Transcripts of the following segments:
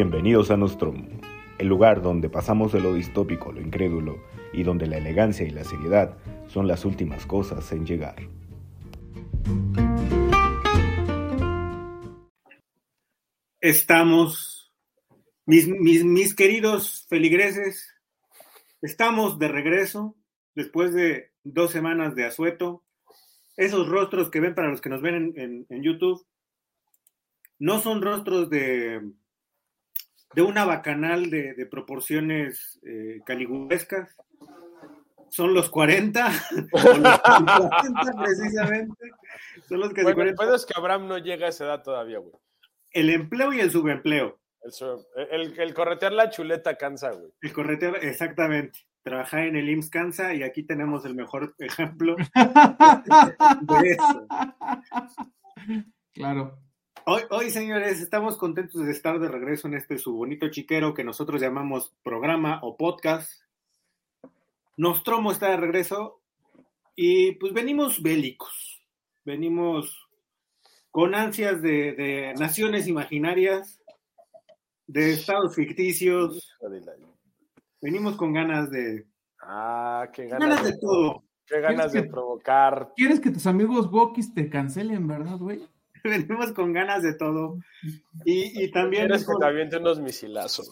Bienvenidos a Nostromo, el lugar donde pasamos de lo distópico lo incrédulo y donde la elegancia y la seriedad son las últimas cosas en llegar. Estamos, mis, mis, mis queridos feligreses, estamos de regreso después de dos semanas de asueto. Esos rostros que ven para los que nos ven en, en- en YouTube no son rostros de, de una bacanal de, de proporciones eh, caligulescas. Son los 40, son los 40 precisamente. Son los que se Bueno, el 40. pedo es que Abraham no llega a esa edad todavía, güey. El empleo y el subempleo. El, el- el corretear la chuleta cansa, güey. El correteo, exactamente. Trabajar en el IMSS cansa y aquí tenemos el mejor ejemplo de eso. Claro. Hoy, hoy, señores, estamos contentos de estar de regreso en este su bonito chiquero que nosotros llamamos programa o podcast. Nostromo está de regreso y pues venimos bélicos. Venimos con ansias de, de naciones imaginarias, de estados ficticios. Venimos con ganas de... Ah, qué ganas, Ganas de todo. Qué ganas de que- provocar. ¿Quieres que tus amigos Wokis te cancelen, verdad, güey? Venimos con ganas de todo. Y, y también... Quieres que con- te aviente unos misilazos.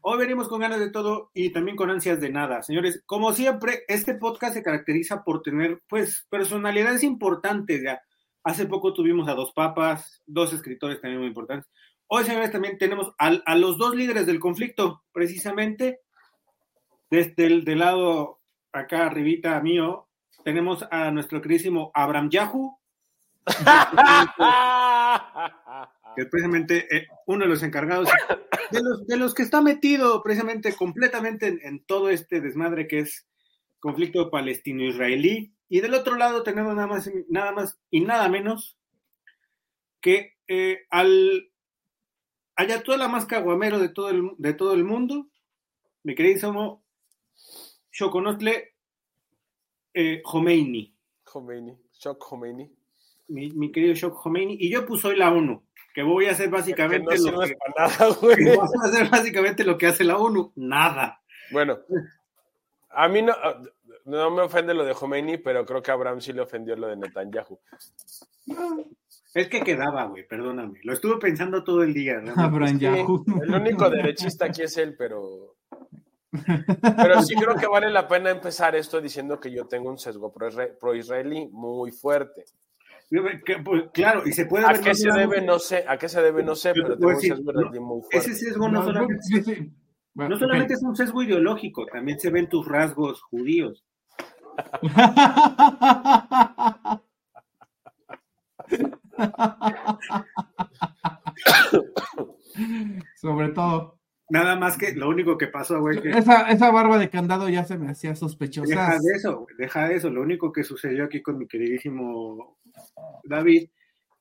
Hoy venimos con ganas de todo y también con ansias de nada. Señores, como siempre, este podcast se caracteriza por tener, pues, personalidades importantes. Ya. Hace poco tuvimos a dos papas, dos escritores también muy importantes. Hoy, señores, también tenemos al- a, los dos líderes del conflicto, precisamente. Desde el del lado acá arribita mío, tenemos a nuestro queridísimo Abraham Yahoo, que es precisamente eh, uno de los encargados de los, de los que está metido precisamente completamente en, todo este desmadre que es conflicto palestino-israelí. Y del otro lado tenemos nada más, nada más y nada menos que eh, al ayatollah más caguamero de todo el, de todo el mundo, mi queridísimo Shokonotle eh, Khomeini, Khomeini, shock Khomeini. Mi, mi querido Shok Khomeini, y yo puse hoy la ONU, que voy a hacer Que no básicamente lo que, nada, güey. que voy a hacer básicamente lo que hace la ONU, nada. Bueno, a mí no, no me ofende lo de Khomeini, pero creo que a Abraham sí le ofendió lo de Netanyahu. Es que quedaba, güey, perdóname. Lo estuve pensando todo el día. realmente. Abraham Yahoo. el único derechista aquí es él, pero. Pero sí creo que vale la pena empezar esto diciendo que yo tengo un sesgo pro-isra- pro-israelí muy fuerte. Pues, Claro, y se puede ¿A ver qué se debe? No sé. ¿A qué se debe? No sé, pero tengo decir, no, israelí muy fuerte. Ese sesgo no, No, solamente, sí, sí. Bueno, no ok. solamente es un sesgo ideológico, también se ven tus rasgos judíos. Sobre todo. Nada más que lo único que pasó, güey, que Esa, esa barba de candado ya se me hacía sospechosa. deja de eso, güey, deja de eso. Lo único que sucedió aquí con mi queridísimo David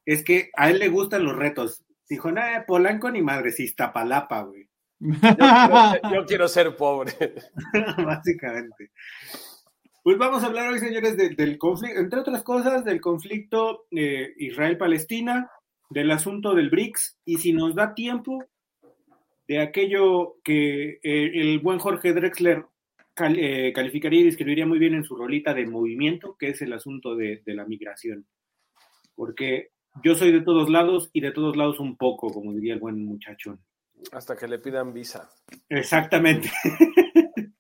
es que a él le gustan los retos. Dijo, nada, Polanco ni madrecista, palapa, güey. Yo quiero, ser- yo quiero ser pobre. básicamente. Pues vamos a hablar hoy, señores, de- del conflicto, entre otras cosas, del conflicto eh, Israel-Palestina, del asunto del BRICS, y si nos da tiempo, de aquello que eh, el buen Jorge Drexler cal- eh, calificaría y describiría muy bien en su rolita de movimiento, que es el asunto de, de la migración. Porque yo soy de todos lados y de todos lados un poco, como diría el buen muchachón. Hasta que le pidan visa. Exactamente.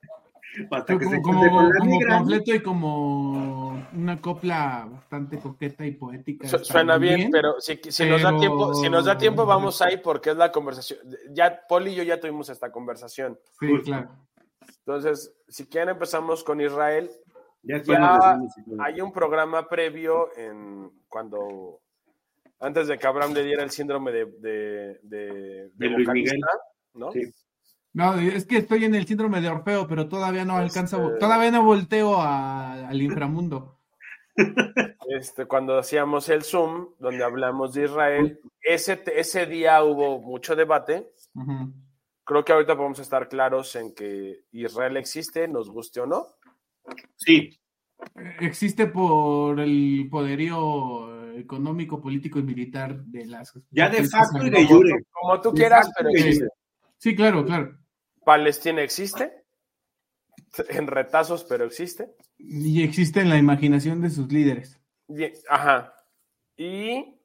Hasta que se como, como, como completo y como una copla bastante coqueta y poética. Su- Suena bien, pero si, si nos da tiempo, si nos da tiempo, vamos ahí porque es la conversación. Ya Poli y yo ya tuvimos esta conversación. Sí, Justo. claro. Entonces, si quieren empezamos con Israel. Ya. Hay un programa previo en cuando antes de que Abraham le diera el síndrome de, de, de- de De Luis vocalista, Miguel. ¿no? Sí. No, es que estoy en el síndrome de Orfeo, pero todavía no alcanzo, Este- todavía no volteo a- al inframundo. Este, cuando hacíamos el Zoom, donde hablamos de Israel, ese, ese día hubo mucho debate. Creo que ahorita podemos estar claros en que Israel existe, nos guste o no. Sí, Existe por el poderío económico, político y militar de las... Ya de facto y de jure. Como tú De quieras, pero existe. Sí, claro, claro. Palestina existe. En retazos, pero existe. Y existe en la imaginación de sus líderes. Ajá. Y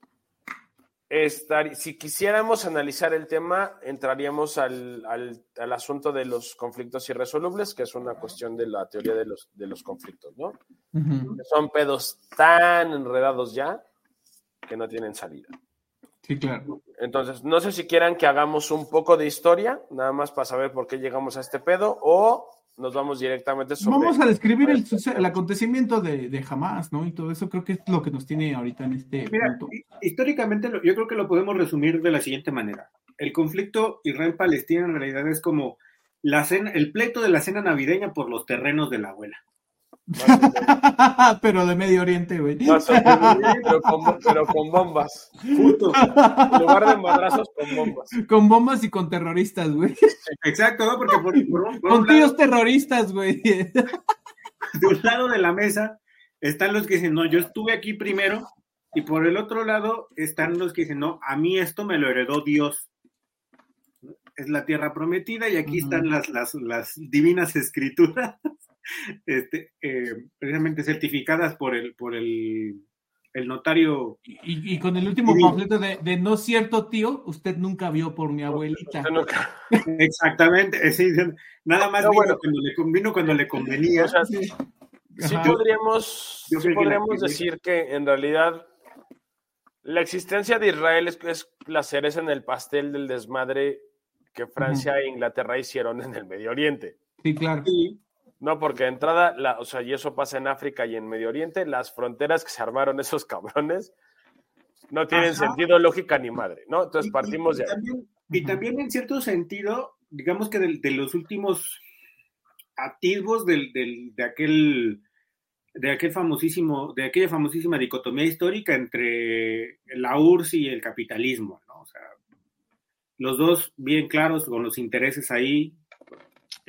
estar, si quisiéramos analizar el tema, entraríamos al, al- al asunto de los conflictos irresolubles, que es una cuestión de la teoría de los, de los conflictos, ¿no? Que son pedos tan enredados ya que no tienen salida. Sí, claro. Entonces, no sé si quieran que hagamos un poco de historia, nada más para saber por qué llegamos a este pedo, o nos vamos directamente sobre... Vamos a describir el, el acontecimiento de, de Hamas, ¿no? Y todo eso creo que es lo que nos tiene ahorita en este Mira, punto. hi- históricamente lo- yo creo que lo podemos resumir de la siguiente manera. El conflicto Israel-Palestina en realidad es como la cena, el pleito de la cena navideña por los terrenos de la abuela. Pero de Medio Oriente, güey. Pero, con, pero con bombas. Justo. En lugar de madrazos, con bombas. Con bombas y con terroristas, güey. Exacto, ¿no? Porque por, por un- por Con un lado, tíos terroristas, güey. de un lado de la mesa están los que dicen, no, yo estuve aquí primero, y por el otro lado están los que dicen, no, a mí esto me lo heredó Dios. Es la tierra prometida y aquí están las, las, las divinas escrituras, este, eh, precisamente certificadas por el, por el, el notario. Y, y con el último Sí. panfleto de, de no cierto tío, usted nunca vio por mi abuelita. Nunca- Exactamente, decir, nada más No, vino, bueno. cuando le, convino cuando le convenía. O sea, Sí. sí Ajá. podríamos, Yo que podríamos decir que en realidad la existencia de Israel es, es la cereza en el pastel del desmadre que Francia e Inglaterra hicieron en el Medio Oriente. Sí, claro. Sí, No, porque de entrada, la, o sea, y eso pasa en África y en Medio Oriente, las fronteras que se armaron esos cabrones no tienen Ajá. sentido, lógica ni madre, ¿no? Entonces Y- partimos y, de ahí. También, y también en cierto sentido, digamos que de, de los últimos atisbos del, del- de aquel de aquel famosísimo, de aquella famosísima dicotomía histórica entre la URSS y el capitalismo, ¿no? O sea, los dos bien claros con los intereses ahí.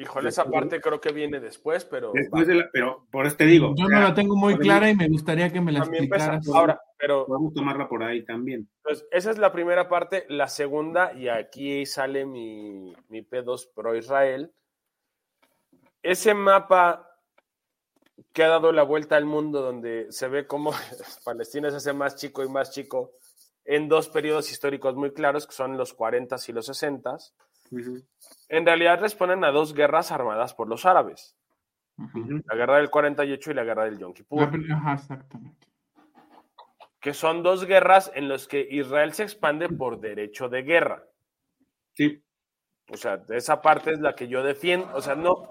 Híjole, esa parte creo que viene después, pero Después de la, pero por eso te digo, Yo no la tengo muy clara y me gustaría que me la también pesa. explicaras. Ahora, pero podemos tomarla por ahí también. Pues esa es la primera parte. La segunda, y aquí sale mi, mi P2 pro Israel. Ese mapa que ha dado la vuelta al mundo, donde se ve cómo Palestina se hace más chico y más chico en dos periodos históricos muy claros, que son los 40 y los 60, Ujú, en realidad responden a dos guerras armadas por los árabes. La guerra del 48 y la guerra del Yom Kippur. Ajá, exactamente. que son dos guerras en las que Israel se expande por derecho de guerra. Sí, O sea, esa parte es la que yo defiendo. O sea, no,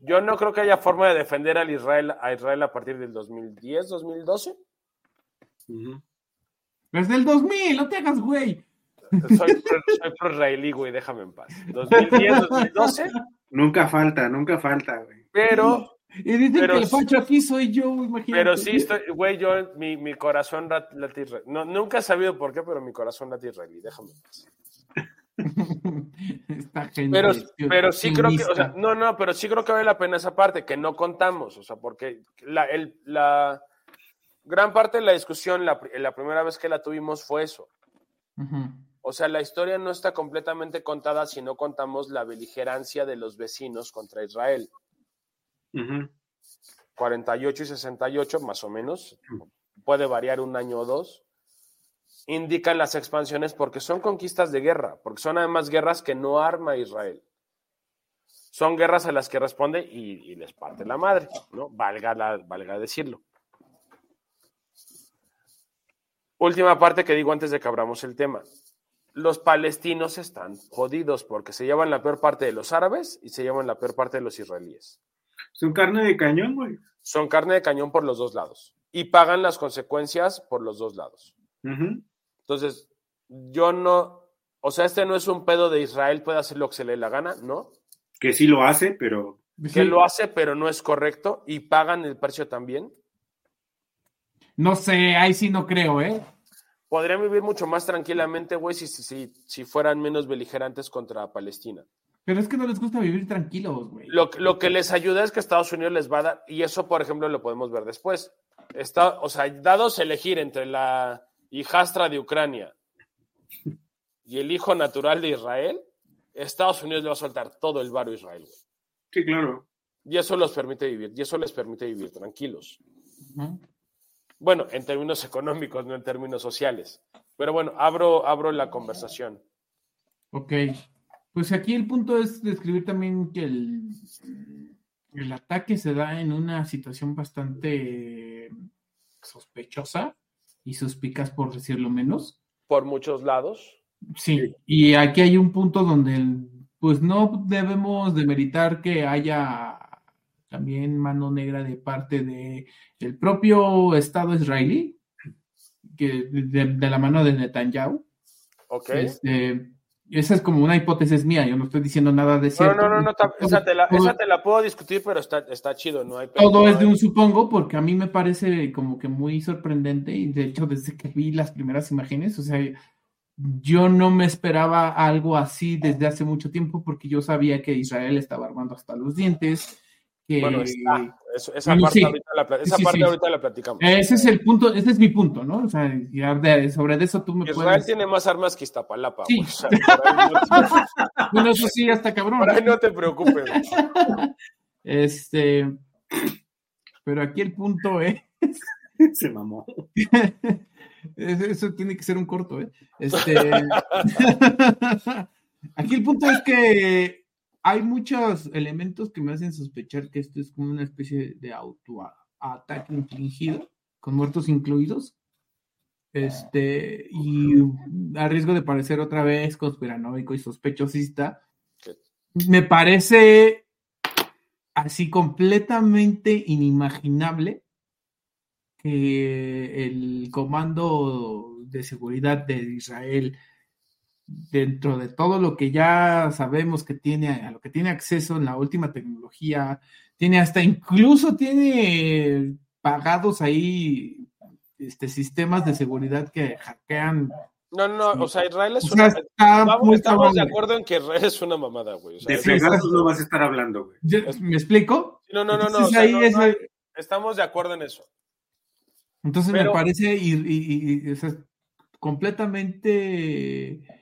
yo no creo que haya forma de defender al Israel, a Israel a partir del 2010, 2012. ujú. Desde el 2000, no te hagas, güey. Soy pro, soy pro-israelí, güey, déjame en paz. 2010, 2012, Nunca falta, nunca falta, güey. pero, Y dicen Pero que el facho aquí soy yo, imagínate. pero sí, estoy, güey, yo, mi, mi corazón late israelí. No, nunca he sabido por qué, pero mi corazón late israelí, déjame en paz. Gente. Pero, tío, pero sí creo que, o sea, no, no, pero sí creo que vale la pena esa parte, que no contamos, o sea, porque la, el- la gran parte de la discusión, la, pri- la primera vez que la tuvimos fue eso. Ujú. O sea, la historia no está completamente contada si no contamos la beligerancia de los vecinos contra Israel. Ujú. 48 y 68, más o menos, puede variar un año o dos, indican las expansiones porque son conquistas de guerra, porque son además guerras que no arma Israel. Son guerras a las que responde y, y les parte la madre, ¿no? Valga, la, valga decirlo. Última parte que digo antes de que abramos el tema. Los palestinos están jodidos porque se llevan la peor parte de los árabes y se llevan la peor parte de los israelíes Son carne de cañón, güey. son carne de cañón por los dos lados y pagan las consecuencias por los dos lados. Entonces, yo no, o sea, este no es un pedo de Israel, puede hacer lo que se le dé la gana, ¿no? Que sí lo hace, pero Que Sí, lo hace, pero no es correcto y pagan el precio también. No sé, ahí sí no creo, ¿eh? Podrían vivir mucho más tranquilamente, güey, si, si, si, si fueran menos beligerantes contra Palestina. Pero es que no les gusta vivir tranquilos, güey. Lo, lo que les ayuda es que Estados Unidos les va a dar, y eso, por ejemplo, lo podemos ver después. está, o sea, dados elegir entre la hijastra de Ucrania y el hijo natural de Israel, Estados Unidos le va a soltar todo el varo a Israel, güey. Sí, claro. Y eso los permite vivir, y eso les permite vivir tranquilos. Bueno, en términos económicos, no en términos sociales. Pero bueno, abro, abro la conversación. Ok. Pues aquí el punto es describir también que el, el ataque se da en una situación bastante sospechosa y suspicaz, por decirlo menos. Por muchos lados. Sí, y aquí hay un punto donde pues no debemos demeritar que haya también mano negra de parte de el propio Estado israelí, que de, la mano de Netanyahu. Ok. Este, esa es como una hipótesis mía, yo no estoy diciendo nada de cierto. No, no, no, esa, te la, esa, te la, puedo discutir, pero está, está chido, no hay Todo es de un supongo, porque a mí me parece como que muy sorprendente, y de hecho desde que vi las primeras imágenes, o sea, yo no me esperaba algo así desde hace mucho tiempo, porque yo sabía que Israel estaba armando hasta los dientes, bueno, está. esa parte, ahorita, la, esa parte ahorita, la, platicamos. Ese es el punto, ese es mi punto, ¿no? O sea, sobre eso tú me Israel puedes... tiene más armas que Iztapalapa. Sí. bueno, eso sí, hasta cabrón. Por ahí no te preocupes. este, pero aquí el punto es... Se mamó. eso tiene que ser un corto, ¿eh? Este... aquí el punto es que hay muchos elementos que me hacen sospechar que esto es como una especie de autoataque infligido, con muertos incluidos. Este, y a riesgo de parecer otra vez conspiranoico y sospechosista, me parece así completamente inimaginable que el comando de seguridad de Israel dentro de todo lo que ya sabemos que tiene, a lo que tiene acceso en la última tecnología, tiene hasta incluso tiene pagados ahí este, sistemas de seguridad que hackean. No, no, o sea, Israel es una. Vamos, estamos de acuerdo en que Israel es una mamada, güey. de Pegasus no vas a estar hablando, güey. ¿Me explico? No, no, no, no. estamos de acuerdo en eso. Entonces me parece y, completamente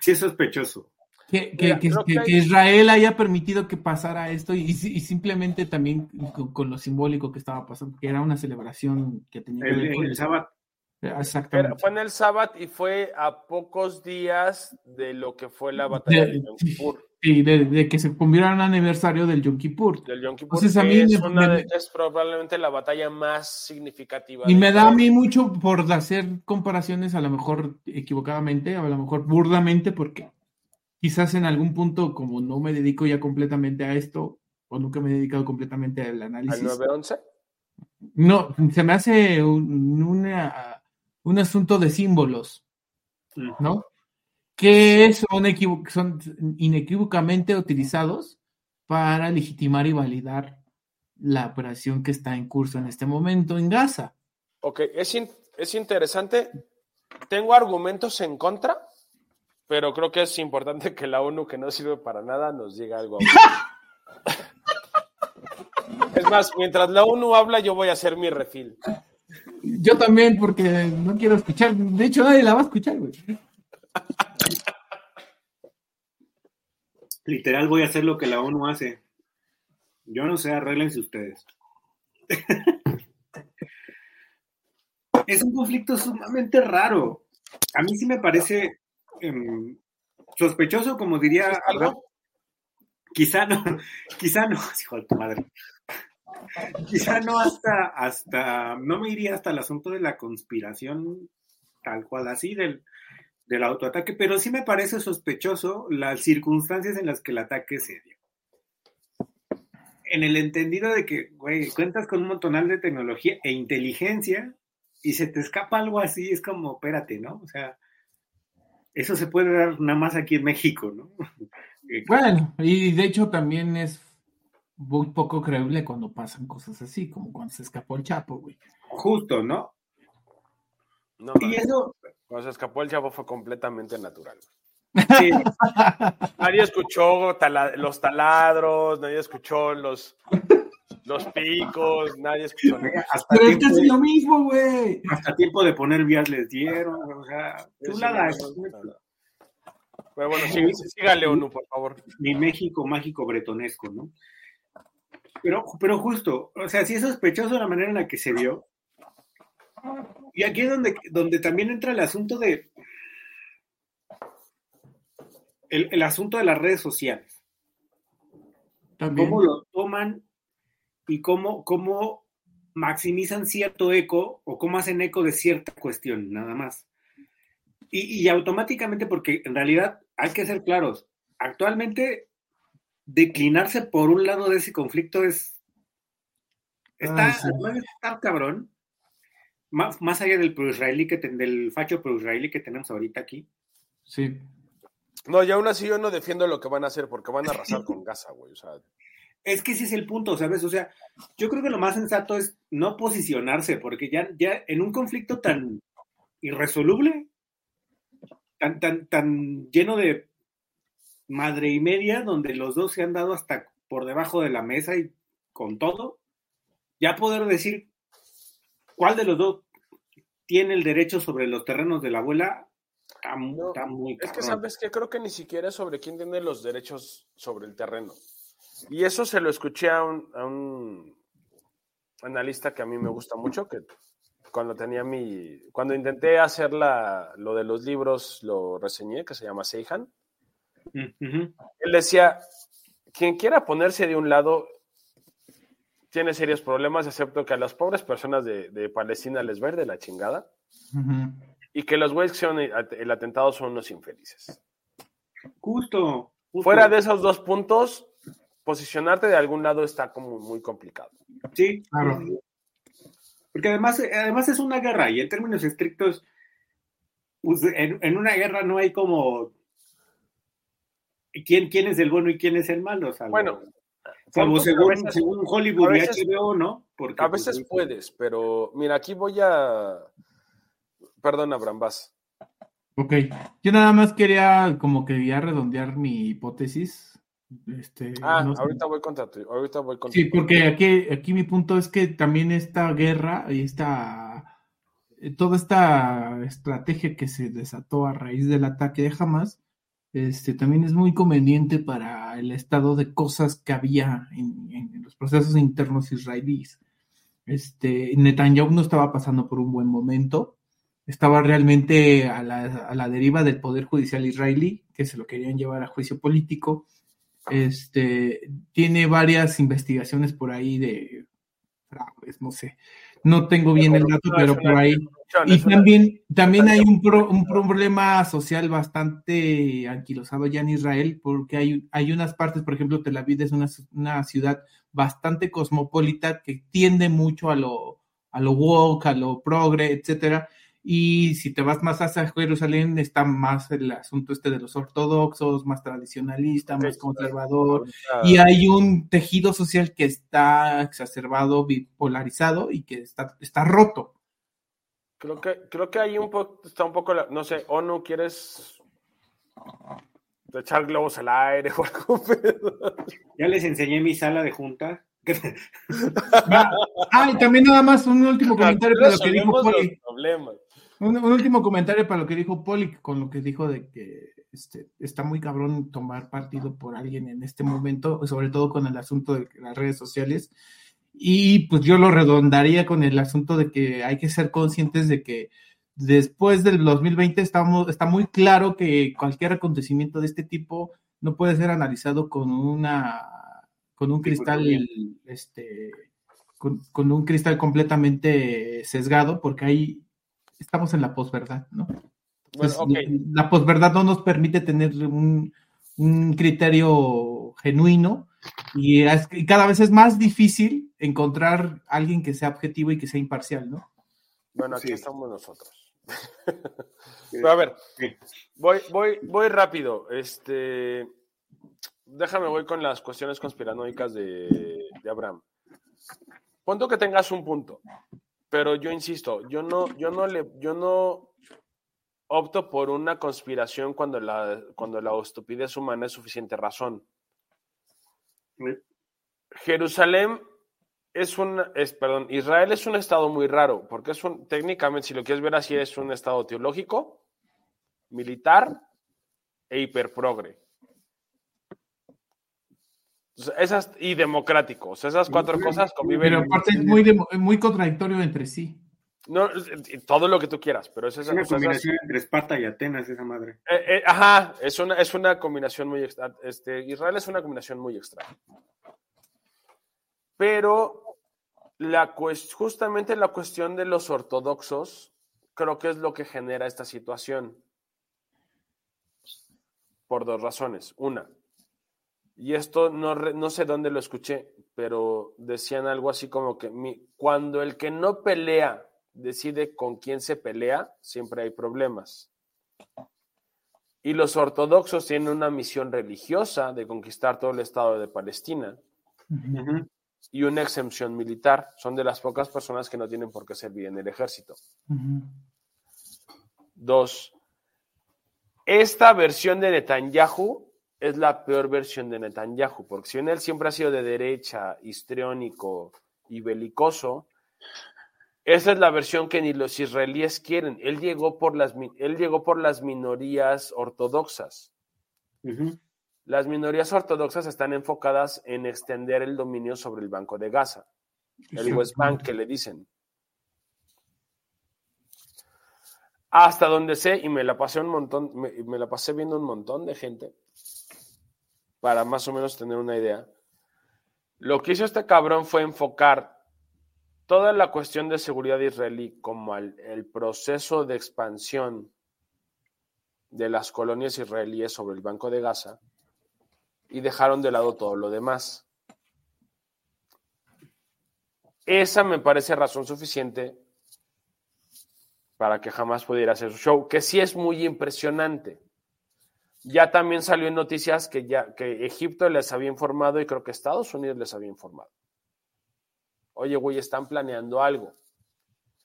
Sí, es sospechoso. Que, Israel haya permitido que pasara esto y, simplemente también con, lo simbólico que estaba pasando, que era una celebración que tenía el, el, sábado. Exactamente. fue en el sábado y fue a pocos días de lo que fue la batalla de, Yom Kippur. Sí, de, que se cumpliera un aniversario del Yom Kippur. Del Yom Kippur, Entonces, a mí es, es, probablemente la batalla más significativa. Y me da a mí mucho por hacer comparaciones, a lo mejor equivocadamente, a lo mejor burdamente, porque quizás en algún punto, como no me dedico ya completamente a esto, o nunca me he dedicado completamente al análisis. ¿Al 911? No, se me hace un, un asunto de símbolos, ¿no? que son, son inequívocamente utilizados para legitimar y validar la operación que está en curso en este momento en Gaza. Ok, es, es interesante. Tengo argumentos en contra, pero creo que es importante que la ONU, que no sirve para nada, nos diga algo. es más, mientras la ONU habla, yo voy a hacer mi refil. Yo también, porque no quiero escuchar. De hecho, nadie la va a escuchar, güey. Literal voy a hacer lo que la ONU hace. Yo no sé, arreglense ustedes. es un conflicto sumamente raro. A mí sí me parece em, sospechoso, como diría Quizá no, quizá no, hijo de tu madre. Quizá no hasta, hasta, no me iría hasta el asunto de la conspiración tal cual así, del, del autoataque, pero sí me parece sospechoso las circunstancias en las que el ataque se dio. En el entendido de que, güey, cuentas con un montonal de tecnología e inteligencia y se te escapa algo así, es como, espérate, ¿no? O sea, eso se puede dar nada más aquí en México, ¿no? Bueno, y de hecho también es muy poco creíble cuando pasan cosas así, como cuando se escapó el Chapo, güey. Justo, ¿no? no y eso, cuando se escapó el chavo fue completamente natural. nadie escuchó los taladros, nadie escuchó los, Los picos, nadie escuchó. Hasta Pero es tiempo, casi lo mismo, güey. hasta tiempo de poner vías les dieron, o sea, chuladas. Pero bueno, sí, sí, sígale, ONU, por favor. Mi México mágico bretonesco, ¿no? Pero, pero justo, o sea, sí es sospechoso la manera en la que se vio. Y aquí es donde, donde también entra el asunto de. El, el asunto de las redes sociales. También. Cómo lo toman y cómo, cómo maximizan cierto eco o cómo hacen eco de cierta cuestión, nada más. Y, y automáticamente, porque en realidad hay que ser claros, actualmente declinarse por un lado de ese conflicto es. Está, Ah, sí. además de estar cabrón, más, más allá del pro-israelí que ten- del facho pro-israelí que tenemos ahorita aquí. Sí. No, y aún así yo no defiendo lo que van a hacer porque van a arrasar con Gaza, güey. O sea, Es que ese es el punto, ¿sabes? O sea, yo creo que lo más sensato es no posicionarse, porque ya, ya en un conflicto tan irresoluble, tan, tan, tan lleno de madre y media, donde los dos se han dado hasta por debajo de la mesa y con todo, ya poder decir cuál de los dos tiene el derecho sobre los terrenos de la abuela, está, mu- No, está muy es que sabes que creo que ni siquiera es sobre quién tiene los derechos sobre el terreno. Y eso se lo escuché a un, a un analista que a mí me gusta mucho, que cuando tenía mi, cuando intenté hacer la, lo de los libros, lo reseñé, que se llama Seihan. Él decía, quien quiera ponerse de un lado tiene serios problemas, excepto que a las pobres personas de, de Palestina les va a ir de la chingada y que los güeyes que hicieron el atentado son unos infelices. Justo, justo. Fuera de esos dos puntos, posicionarte de algún lado está como muy complicado. Sí, Claro. Porque además, además es una guerra y en términos estrictos, pues, en, en una guerra no hay como quién, quién es el bueno y quién es el malo. Salvo, Bueno, salvo según, veces- según Hollywood a y veces- HBO, ¿no? Porque, A pues, veces puedes, pero mira, aquí voy a... Perdona, Brambas. Ok. Yo nada más quería como que ya redondear mi hipótesis. Este, Ah, no sé. ahorita voy contra tu... Ahorita voy contra Sí, porque aquí, aquí mi punto es que también esta guerra y esta toda esta estrategia que se desató a raíz del ataque de Hamas, este también es muy conveniente para el estado de cosas que había en, en los procesos internos israelíes. Este, Netanyahu no estaba pasando por un buen momento, estaba realmente a la, a la deriva del poder judicial israelí, que se lo querían llevar a juicio político. Este, tiene varias investigaciones por ahí de fraudes, no sé. No tengo bien el dato, pero por ahí. Y también, también hay un, pro- un problema social bastante anquilosado ya en Israel, porque hay, hay unas partes, por ejemplo, Tel Aviv es una, una ciudad bastante cosmopolita que tiende mucho a lo, a lo woke, a lo progre, etcétera. Y si te vas más hacia Jerusalén, está más el asunto este de los ortodoxos, más tradicionalista, más conservador. Y hay un tejido social que está exacerbado, bipolarizado y que está, está roto. Creo que, creo que ahí un está un poco, la- no sé, ONU, ¿quieres echar globos al aire o algo? Ya les enseñé mi sala de junta. Ah, y también nada más un último comentario para lo que dijo Poli. Un, un último comentario para lo que dijo Poli, con lo que dijo de que este, está muy cabrón tomar partido por alguien en este momento, sobre todo con el asunto de las redes sociales. Y pues yo lo redondaría con el asunto de que hay que ser conscientes de que después del 2020 estamos, está muy claro que cualquier acontecimiento de este tipo no puede ser analizado con una con un cristal este con, con un cristal completamente sesgado porque ahí estamos en la posverdad, ¿no? Bueno, Entonces, ok. La posverdad no nos permite tener un, un criterio genuino y, es- y cada vez es más difícil encontrar alguien que sea objetivo y que sea imparcial, ¿no? Bueno, aquí Sí. estamos nosotros. Pero a ver, Sí. voy, voy, voy rápido. Este, déjame, voy con las cuestiones conspiranoicas de, de Abraham. Punto que tengas un punto, pero yo insisto, yo no, yo no le, yo no opto por una conspiración cuando la, cuando la estupidez humana es suficiente razón. Jerusalén es un, es, perdón, Israel es un estado muy raro, porque es un, técnicamente, si lo quieres ver así, es un estado teológico, militar e hiperprogre. Esas, y democrático. O sea, esas cuatro cosas conviven. Pero aparte es muy, muy contradictorio entre sí. No, todo lo que tú quieras, pero es, esa, una combinación entre Esparta y Atenas, esa madre. Eh, eh, ajá, es una, es una combinación muy extraña. Este, Israel es una combinación muy extraña. Pero la, justamente la cuestión de los ortodoxos creo que es lo que genera esta situación. Por dos razones. Una, y esto no, no sé dónde lo escuché, pero decían algo así como que mi, cuando el que no pelea decide con quién se pelea, siempre hay problemas. Y los ortodoxos tienen una misión religiosa de conquistar todo el estado de Palestina y una exención militar. Son de las pocas personas que no tienen por qué servir en el ejército. Dos, esta versión de Netanyahu es la peor versión de Netanyahu, porque si bien él siempre ha sido de derecha, histriónico y belicoso, esa es la versión que ni los israelíes quieren. Él llegó por las, él llegó por las minorías ortodoxas. Las minorías ortodoxas están enfocadas en extender el dominio sobre el Banco de Gaza, el West Bank que le dicen. Hasta donde sé, y me la pasé un montón, me la pasé viendo un montón de gente, para más o menos tener una idea. Lo que hizo este cabrón fue enfocar toda la cuestión de seguridad israelí como el, proceso de expansión de las colonias israelíes sobre el Banco de Gaza y dejaron de lado todo lo demás. Esa me parece razón suficiente para que jamás pudiera hacer su show, que sí es muy impresionante. Ya también salió en noticias que ya que Egipto les había informado y creo que Estados Unidos les había informado oye, güey, están planeando algo.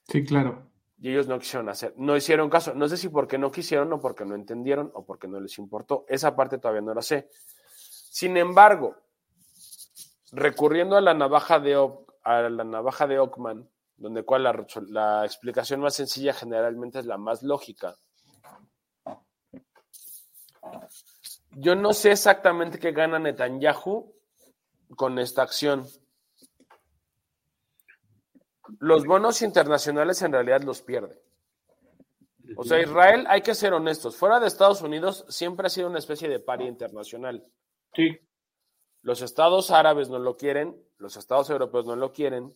Sí, claro. Y ellos no quisieron hacer, no hicieron caso. No sé si porque no quisieron o porque no entendieron o porque no les importó. Esa parte todavía no la sé. Sin embargo, recurriendo a la navaja de, a la navaja de Ockman, donde cual la, la explicación más sencilla generalmente es la más lógica. Yo no sé exactamente qué gana Netanyahu con esta acción los bonos internacionales en realidad los pierde. O sea, Israel, hay que ser honestos, fuera de Estados Unidos siempre ha sido una especie de paria internacional. Sí. Los estados árabes no lo quieren, los estados europeos no lo quieren,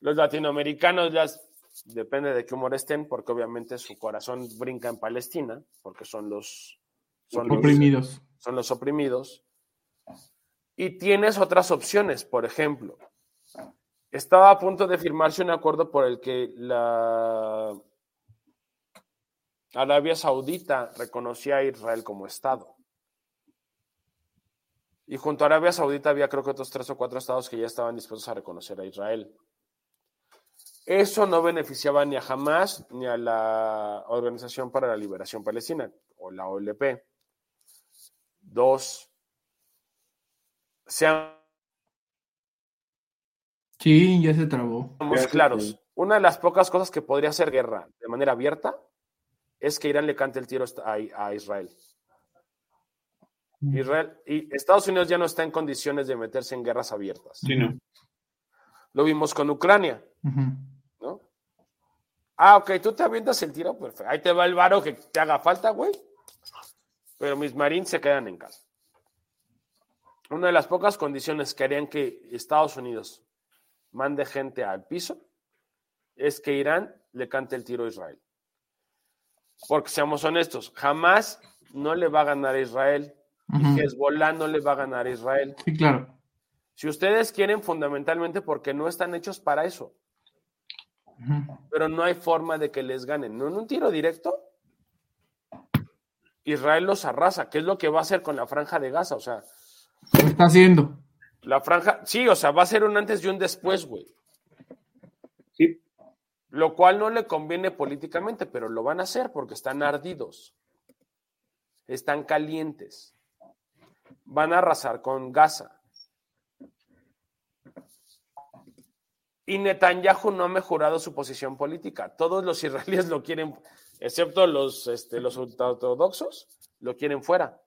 los latinoamericanos ya depende de qué humor estén, porque obviamente su corazón brinca en Palestina, porque son los, son oprimidos. son los oprimidos. Y tienes otras opciones, por ejemplo, estaba a punto de firmarse un acuerdo por el que la Arabia Saudita reconocía a Israel como Estado. Y junto a Arabia Saudita había creo que otros tres o cuatro estados que ya estaban dispuestos a reconocer a Israel. Eso no beneficiaba ni a Hamas ni a la Organización para la Liberación Palestina, o la OLP. Dos, se han Sí, ya se trabó. Vamos claros. Una de las pocas cosas que podría hacer guerra de manera abierta es que Irán le cante el tiro a, Israel. Mm. Israel y Estados Unidos ya no está en condiciones de meterse en guerras abiertas. Sí, no. Lo vimos con Ucrania, ¿no? Ah, ok, tú te avientas el tiro, perfecto. Ahí te va el varo que te haga falta, güey. Pero mis marines se quedan en casa. Una de las pocas condiciones que harían que Estados Unidos mande gente al piso, es que Irán le cante el tiro a Israel. Porque seamos honestos, jamás no le va a ganar a Israel. Y Hezbollah no le va a ganar a Israel. Sí, claro. Si ustedes quieren, fundamentalmente porque no están hechos para eso. Pero no hay forma de que les ganen. No en un tiro directo. Israel los arrasa, ¿Qué es lo que va a hacer con la franja de Gaza. O sea, lo está haciendo. La franja, sí, o sea, va a ser un antes y un después, güey. Sí. Lo cual no le conviene políticamente, pero lo van a hacer porque están ardidos. Están calientes. Van a arrasar con Gaza. Y Netanyahu no ha mejorado su posición política. Todos los israelíes lo quieren, excepto los, este, los ortodoxos, lo quieren fuera.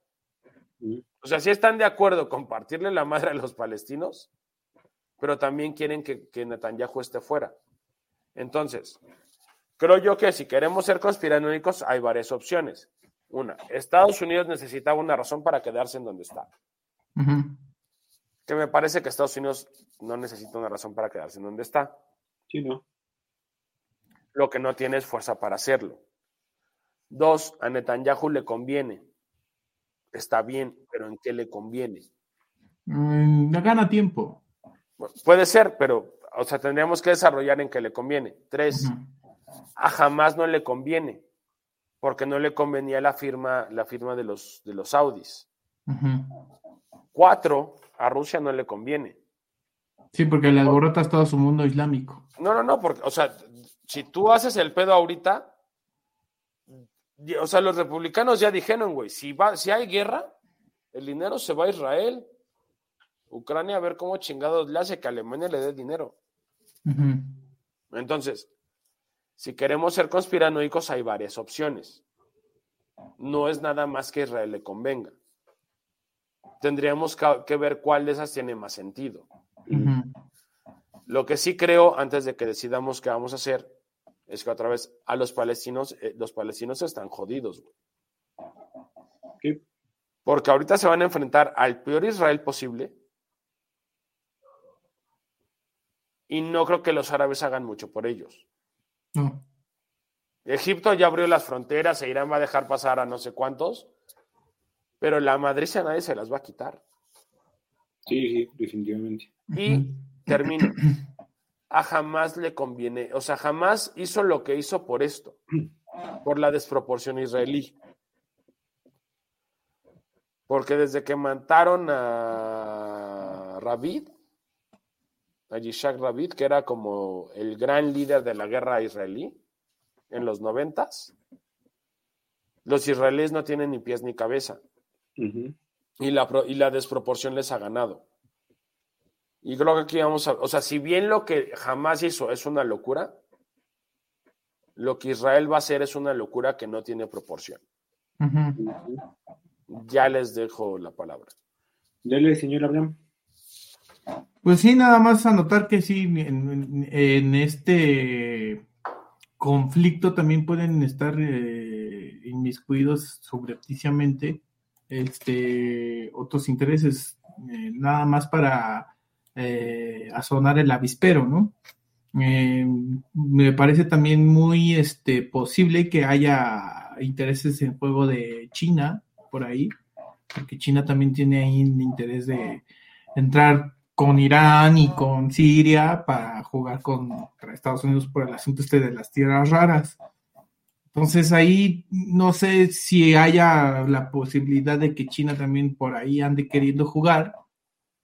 O sea, sí están de acuerdo con partirle la madre a los palestinos, pero también quieren que, que Netanyahu esté fuera. Entonces, creo yo que si queremos ser conspiranoicos, hay varias opciones. Una, Estados Unidos necesitaba una razón para quedarse en donde está. Que me parece que Estados Unidos no necesita una razón para quedarse en donde está. Sí, ¿no? Lo que no tiene es fuerza para hacerlo. Dos, a Netanyahu le conviene. Está bien, pero ¿en qué le conviene? Mm, no gana tiempo. Bueno, puede ser, pero, o sea, tendríamos que desarrollar en qué le conviene. Tres, a jamás no le conviene, porque no le convenía la firma, la firma de los, de los saudis. Cuatro, a Rusia no le conviene. Sí, porque le alborotas todo su mundo islámico. No, no, no, porque, o sea, si tú haces el pedo ahorita, o sea, los republicanos ya dijeron, güey, si, va, si hay guerra, el dinero se va a Israel. Ucrania a ver cómo chingados le hace que Alemania le dé dinero. Entonces, si queremos ser conspiranoicos, hay varias opciones. No es nada más que Israel le convenga. Tendríamos que ver cuál de esas tiene más sentido. Lo que sí creo, antes de que decidamos qué vamos a hacer, es que otra vez a los palestinos, eh, los palestinos están jodidos, güey. Sí. Porque ahorita se van a enfrentar al peor Israel posible. Y no creo que los árabes hagan mucho por ellos. No. Egipto ya abrió las fronteras e Irán va a dejar pasar a no sé cuántos, pero la Madrid a nadie se las va a quitar. Sí, sí, definitivamente. Y termino. A jamás le conviene, o sea, jamás hizo lo que hizo por esto, por la desproporción israelí. Porque desde que mataron a Rabid, a Yishak Rabid, que era como el gran líder de la guerra israelí en los noventas, los israelíes no tienen ni pies ni cabeza y la, y la desproporción les ha ganado. Y creo que aquí vamos a, o sea, si bien lo que jamás hizo es una locura, lo que Israel va a hacer es una locura que no tiene proporción. Ya les dejo la palabra. Dele, señor Abraham. Pues sí, nada más anotar que sí, en, en- en este conflicto también pueden estar eh, inmiscuidos subrepticiamente este, otros intereses, eh, nada más para eh, asonar el avispero, ¿no? Eh, me parece también muy este, posible que haya intereses en juego de China por ahí, porque China también tiene ahí interés de entrar con Irán y con Siria para jugar contra Estados Unidos por el asunto este de las tierras raras. Entonces ahí no sé si haya la posibilidad de que China también por ahí ande queriendo jugar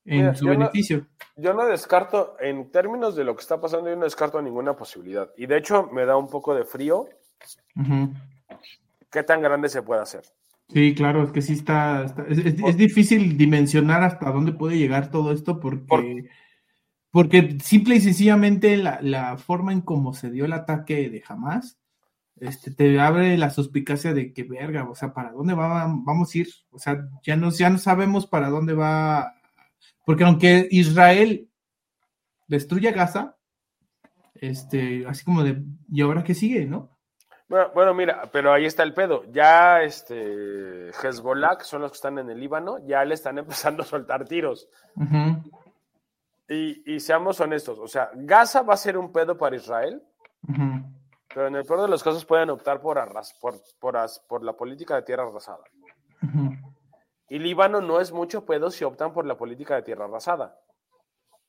en Mira, su yo no- beneficio. Yo no descarto, en términos de lo que está pasando, yo no descarto ninguna posibilidad. Y de hecho me da un poco de frío qué tan grande se puede hacer. Sí, claro, es que sí está, está- es, es- es difícil dimensionar hasta dónde puede llegar todo esto porque, Por- porque simple y sencillamente la, la forma en cómo se dio el ataque de Hamas, este, te abre la suspicacia de que verga, o sea, ¿para dónde va, vamos a ir? O sea, ya no, ya no sabemos para dónde va, porque aunque Israel destruya Gaza, este, así como de, ¿y ahora qué sigue, no? Bueno, bueno, mira, pero ahí está el pedo. Ya este Hezbollah, que son los que están en el Líbano, ya le están empezando a soltar tiros. Y, y seamos honestos, o sea, Gaza va a ser un pedo para Israel, pero en el peor de los casos pueden optar por, arras, por, por, as- por la política de tierra arrasada. Ujú. Y Líbano no es mucho pedo si optan por la política de tierra arrasada.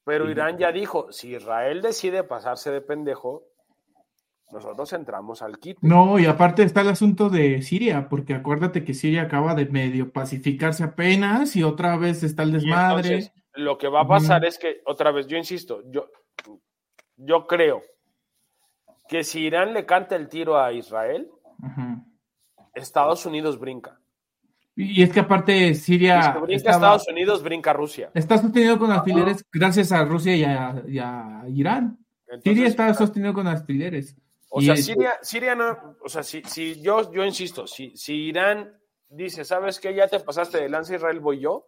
Pero. Irán ya dijo, si Israel decide pasarse de pendejo, nosotros entramos al kit. No, y aparte está el asunto de Siria, porque acuérdate que Siria acaba de medio pacificarse apenas y otra vez está el desmadre. entonces, lo que va a pasar es que, otra vez, yo insisto, yo, yo creo que si Irán le canta el tiro a Israel. Estados Unidos brinca. Y es que aparte Siria si brinca estaba- Estados Unidos, brinca Rusia. está sostenido con alfileres gracias a Rusia y a, y a Irán. Entonces, Siria está sostenido con alfileres. O Y sea, es- Siria, Siria no, o sea, si, si yo, yo insisto, si, si Irán dice, ¿sabes qué? Ya te pasaste de lanza Israel, voy yo.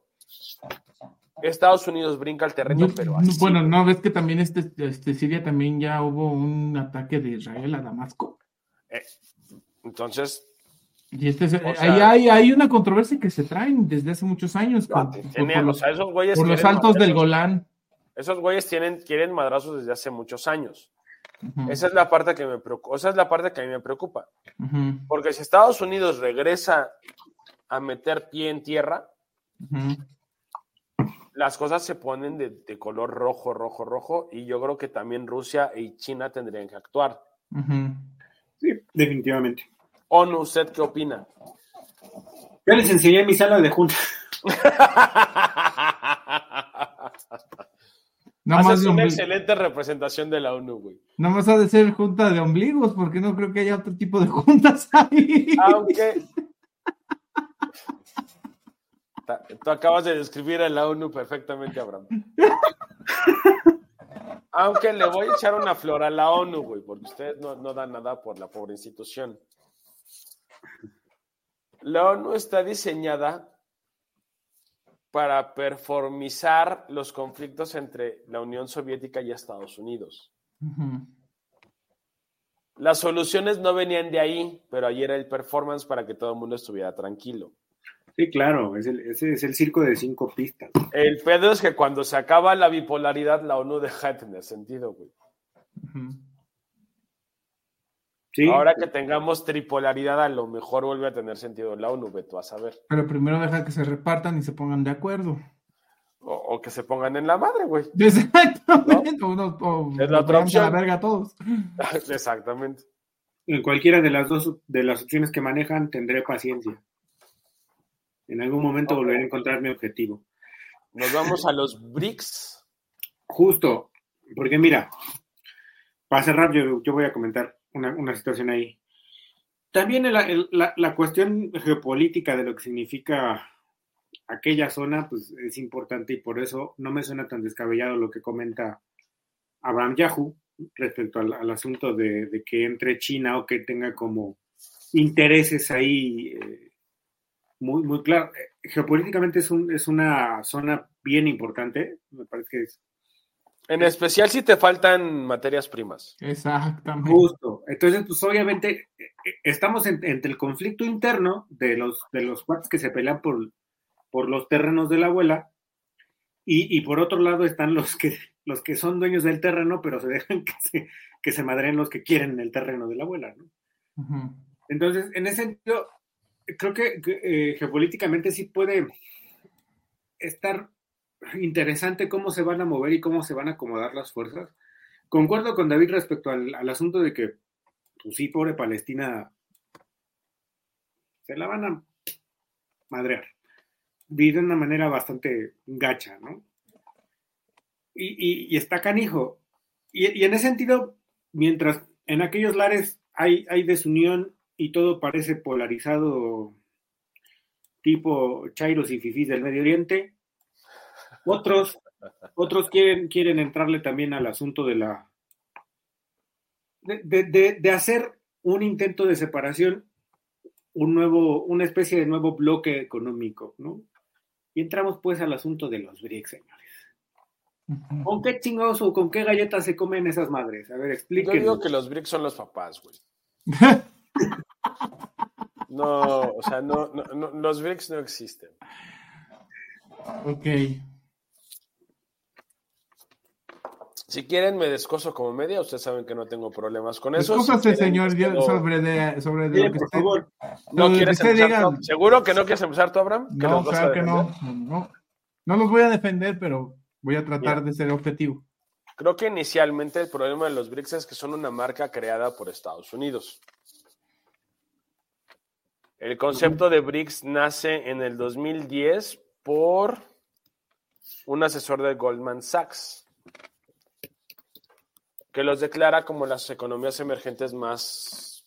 Estados Unidos brinca el terreno, No, pero así. bueno, no ves que también este, este Siria también ya hubo un ataque de Israel a Damasco. Eh, entonces, Y este, es- O sea- hay, hay una controversia que se traen desde hace muchos años con- por, tiene- por o los, sea, esos güeyes por los quieren altos del. Golán. Esos güeyes tienen, quieren madrazos desde hace muchos años. Esa es la parte que me preocupa. Esa es la parte que a mí me preocupa. Porque si Estados Unidos regresa a meter pie en tierra, las cosas se ponen de, de color rojo, rojo, rojo. Y yo creo que también Rusia y China tendrían que actuar. Sí, definitivamente. ONU, ¿usted qué opina? Ya les enseñé mi sala de junta. Nada más, una excelente representación de la ONU, güey. nada más ha de ser junta de ombligos, porque no creo que haya otro tipo de juntas ahí. Aunque. Tú acabas de describir a la ONU perfectamente, Abraham. Aunque le voy a echar una flor a la ONU, güey, porque ustedes no, no dan nada por la pobre institución. La ONU está diseñada para performizar los conflictos entre la Unión Soviética y Estados Unidos. Las soluciones no venían de ahí, pero ahí era el performance para que todo el mundo estuviera tranquilo. Sí, claro, es el, ese es el circo de cinco pistas. El pedo es que cuando se acaba la bipolaridad, la ONU deja de tener sentido, güey. Sí, Ahora que tengamos tripolaridad, a lo mejor vuelve a tener sentido la ONU, ve tú a saber. Pero primero deja que se repartan y se pongan de acuerdo. O, o que se pongan en la madre, güey. Exactamente. No- o Es la otra a la todos. Exactamente. en cualquiera de las dos de las opciones que manejan tendré paciencia. En algún momento volveré a encontrar mi objetivo. Nos vamos a los BRICS. Justo, porque mira, para cerrar, yo, yo voy a comentar una, una situación ahí. También el- el- la, la cuestión geopolítica de lo que significa aquella zona, pues es importante y por eso no me suena tan descabellado lo que comenta Abraham Yahoo respecto al, al asunto de, de que entre China o que tenga como intereses ahí eh, muy, muy claro. Eh, Geopolíticamente es, un, es una zona bien importante, me parece que es En especial si te faltan materias primas. Exactamente. Justo. Entonces, pues obviamente eh, eh, estamos en- entre el conflicto interno de los de los cuates que se pelean por, por los terrenos de la abuela y, y por otro lado están los que los que son dueños del terreno, pero se dejan que se, que se madren los que quieren el terreno de la abuela, ¿no? Entonces, en ese sentido, creo que, que, eh, geopolíticamente sí puede estar interesante cómo se van a mover y cómo se van a acomodar las fuerzas. Concuerdo con David respecto al, al asunto de que, pues sí, pobre Palestina, se la van a madrear. De una manera bastante gacha, ¿no? Y, y- y está canijo. Y, y en ese sentido, mientras en aquellos lares hay, hay desunión y todo parece polarizado, tipo Chairos y Fifís del Medio Oriente, otros, otros quieren, quieren entrarle también al asunto de la de, de- de- de hacer un intento de separación, un nuevo, una especie de nuevo bloque económico, ¿no? Y entramos pues al asunto de los BRICS, señores. ¿Con qué chingados o con qué galletas se comen esas madres? A ver, Yo explíquenme. digo que los BRICS son los papás, güey. No, o sea, no, no, no, los BRICS no existen. ok. Si quieren, me descoso como media. Ustedes saben que no tengo problemas con eso. Cosas, Si señor, quedo- sobre, de, sobre de Mire, lo que por usted- favor. ¿No lo que quieres usted empezar diga. tú? ¿Seguro que no quieres empezar tú, Abraham? ¿Que No, claro que no. no. No los voy a defender, pero voy a tratar de ser objetivo. Creo que inicialmente el problema de los BRICS es que son una marca creada por Estados Unidos. El concepto de BRICS nace en el 2010 por un asesor de Goldman Sachs, que los declara como las economías emergentes más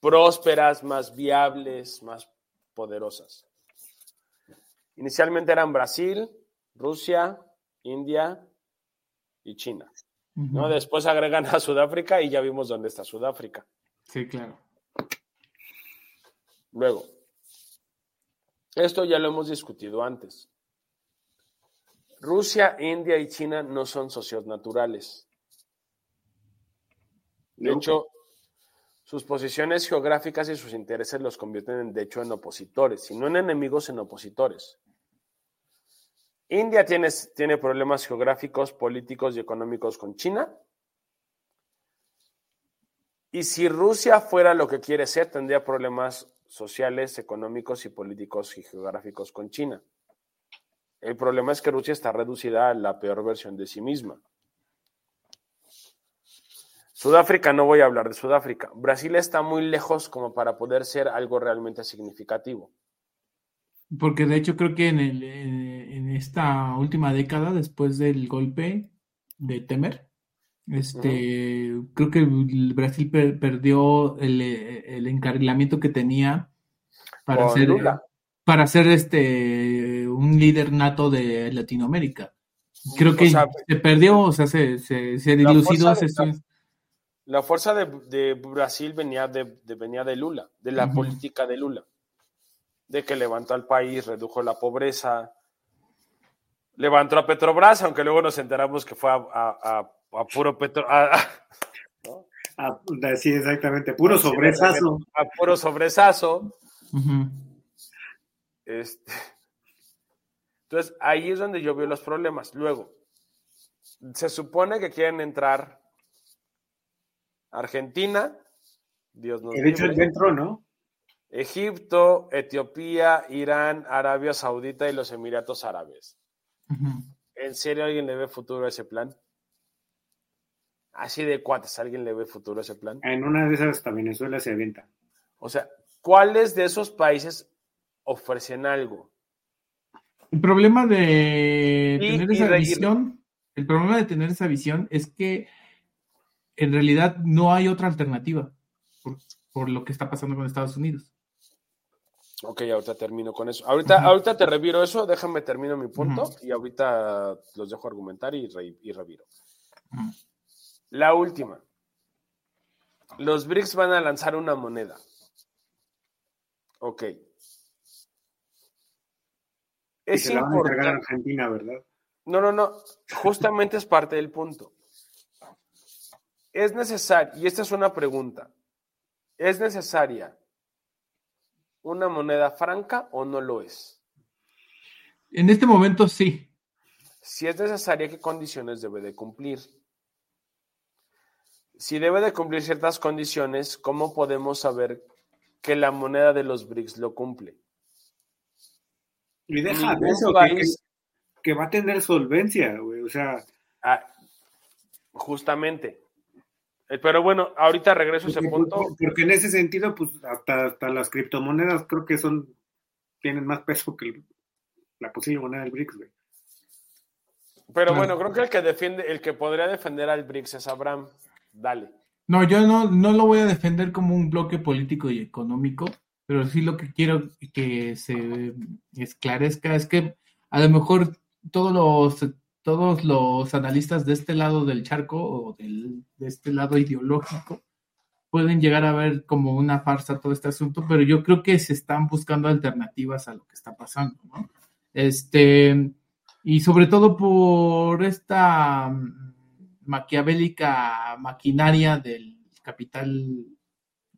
prósperas, más viables, más poderosas. Inicialmente eran Brasil, Rusia, India y China. ¿no? Después agregan a Sudáfrica y ya vimos dónde está Sudáfrica. Sí, claro. Luego, esto ya lo hemos discutido antes. Rusia, India y China no son socios naturales. De hecho, sus posiciones geográficas y sus intereses los convierten de hecho en opositores, si no en enemigos, en opositores. India tiene, tiene problemas geográficos, políticos y económicos con China. Y si Rusia fuera lo que quiere ser, tendría problemas sociales, económicos y políticos y geográficos con China. El problema es que Rusia está reducida a la peor versión de sí misma. Sudáfrica, no voy a hablar de Sudáfrica. Brasil está muy lejos como para poder ser algo realmente significativo. Porque de hecho creo que en, el, en esta última década, después del golpe de Temer, este, creo que el Brasil perdió el, el, encarrilamiento que tenía para ser, para ser este un líder nato de Latinoamérica. Creo que se perdió, o sea, se, se, se dilucidó. La fuerza de, Brasil venía de, venía de Lula, de la política de Lula, de que levantó al país, redujo la pobreza, levantó a Petrobras, aunque luego nos enteramos que fue a, puro petro. sí, exactamente, puro sobresazo. A puro sobresazo. Este, entonces, ahí es donde yo veo los problemas. Luego, se supone que quieren entrar Argentina, Dios nos libre. dentro, ¿no? Egipto, Etiopía, Irán, Arabia Saudita y los Emiratos Árabes. ¿En serio alguien le ve futuro a ese plan? Así de cuates, ¿alguien le ve futuro a ese plan? En una de esas hasta Venezuela se avienta. O sea, ¿cuáles de esos países ofrecen algo? El problema de tener esa visión, el problema de tener esa visión es que en realidad no hay otra alternativa por, lo que está pasando con Estados Unidos. Ok, ahorita termino con eso. Ahorita, ahorita te reviro eso, déjame termino mi punto y ahorita los dejo argumentar y, y reviro. La última. Los BRICS van a lanzar una moneda. Ok. Es importante. Argentina, ¿verdad? No, no, no. Justamente es parte del punto. Es necesario, y esta es una pregunta, ¿es necesaria una moneda franca o no lo es? En este momento sí. Si es necesaria, ¿qué condiciones debe de cumplir? Si debe de cumplir ciertas condiciones, ¿cómo podemos saber que la moneda de los BRICS lo cumple? Y deja eso, que, va a tener solvencia, güey, o sea... Ah, justamente. Eh, pero bueno, ahorita regreso a ese punto. Porque en ese sentido, pues hasta, hasta las criptomonedas creo que son, tienen más peso que la posible moneda del BRICS, güey. Pero bueno, creo que el que defiende, el que podría defender al BRICS es Abraham. Dale. No, yo no, no lo voy a defender como un bloque político y económico, pero sí lo que quiero que se esclarezca es que a lo mejor todos los todos los analistas de este lado del charco o de este lado ideológico pueden llegar a ver como una farsa todo este asunto, pero yo creo que se están buscando alternativas a lo que está pasando, ¿no? Este, y sobre todo por esta maquiavélica maquinaria del capital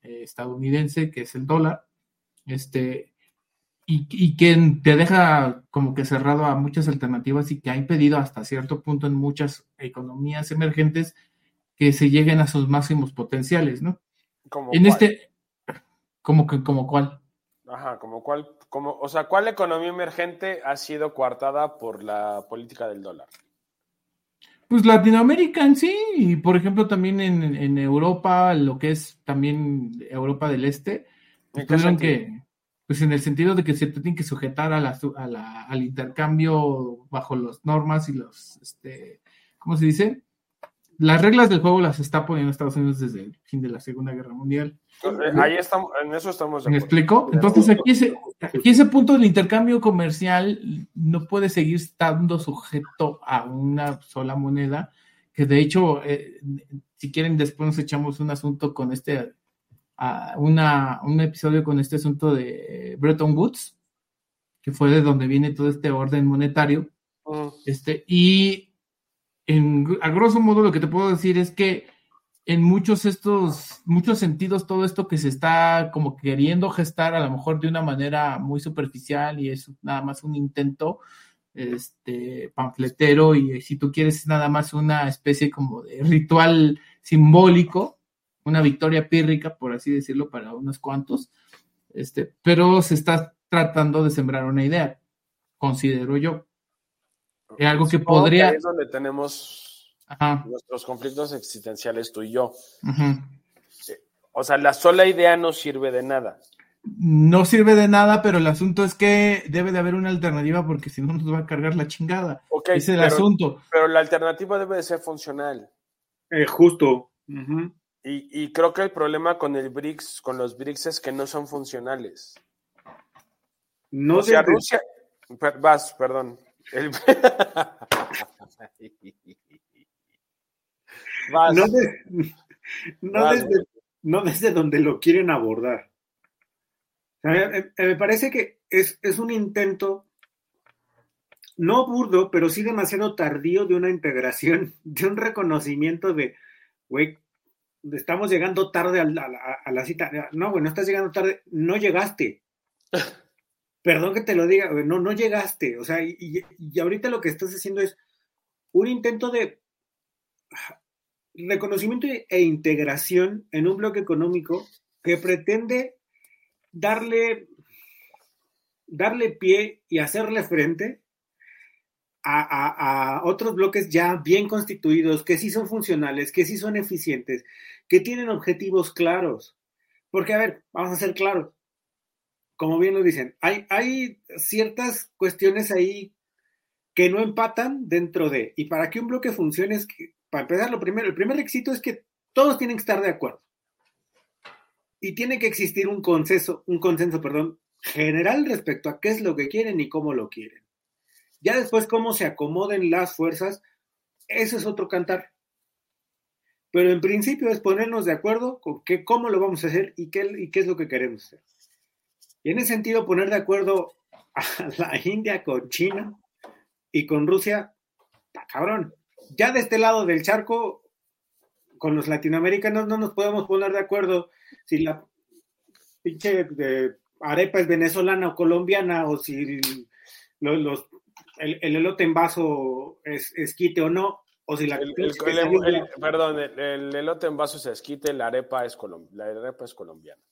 eh, estadounidense, que es el dólar, este, y, que te deja como que cerrado a muchas alternativas y que ha impedido hasta cierto punto en muchas economías emergentes que se lleguen a sus máximos potenciales, ¿no? en este, como que, como cuál. Ajá, como cuál, como, o sea, ¿cuál economía emergente ha sido coartada por la política del dólar? Pues Latinoamérica en sí, y por ejemplo también en, Europa, lo que es también Europa del Este, pues tuvieron que, pues en el sentido de que se tienen que sujetar a la, al intercambio bajo las normas y los, este, ¿cómo se dice? Las reglas del juego las está poniendo Estados Unidos desde el fin de la Segunda Guerra Mundial. Eh, ahí estamos, en eso estamos. ¿Me explico? Entonces aquí ese, aquí ese punto del intercambio comercial no puede seguir estando sujeto a una sola moneda que de hecho, eh, si quieren, después nos echamos un asunto con este, una, un episodio con este asunto de Bretton Woods, que fue de donde viene todo este orden monetario. Este, y en, a grosso modo lo que te puedo decir es que en muchos estos, muchos sentidos, todo esto que se está como queriendo gestar, a lo mejor de una manera muy superficial y es nada más un intento este panfletero y si tú quieres nada más una especie como de ritual simbólico, una victoria pírrica, por así decirlo, para unos cuantos, este, pero se está tratando de sembrar una idea, considero yo. Es algo que podría... es donde tenemos nuestros conflictos existenciales tú y yo. O sea, la sola idea no sirve de nada. No sirve de nada, pero el asunto es que debe de haber una alternativa porque si no nos va a cargar la chingada. Ese es el asunto. Pero la alternativa debe de ser funcional. Eh, justo. Y, creo que el problema con el BRICS, con los BRICS es que no son funcionales. No o sea, Rusia. vas, perdón. No, desde, donde lo quieren abordar. me parece que es, es un intento no burdo, pero sí demasiado tardío de una integración, de un reconocimiento de, güey, estamos llegando tarde a la, cita. No, güey, no estás llegando tarde, no llegaste. Perdón que te lo diga, güey, no, no llegaste. O sea, y, ahorita lo que estás haciendo es un intento de reconocimiento e integración en un bloque económico que pretende darle, darle pie y hacerle frente a, otros bloques ya bien constituidos, que sí son funcionales, que sí son eficientes, que tienen objetivos claros. Porque, a ver, vamos a ser claros. Como bien lo dicen, hay, hay ciertas cuestiones ahí que no empatan dentro de. Y para que un bloque funcione, es para empezar, lo primero, el primer requisito es que todos tienen que estar de acuerdo. Y tiene que existir un consenso, un consenso, perdón, general respecto a qué es lo que quieren y cómo lo quieren. Ya después cómo se acomoden las fuerzas, eso es otro cantar. Pero en principio es ponernos de acuerdo con cómo lo vamos a hacer y qué, y qué es lo que queremos hacer. Y en ese sentido, poner de acuerdo a la India con China y con Rusia, está cabrón. Ya de este lado del charco, con los latinoamericanos no nos podemos poner de acuerdo si la pinche de arepa es venezolana o colombiana o si los el, elote en vaso es esquite o no, o si la... perdón, el, elote en vaso es esquite, la arepa es, la arepa es colombiana.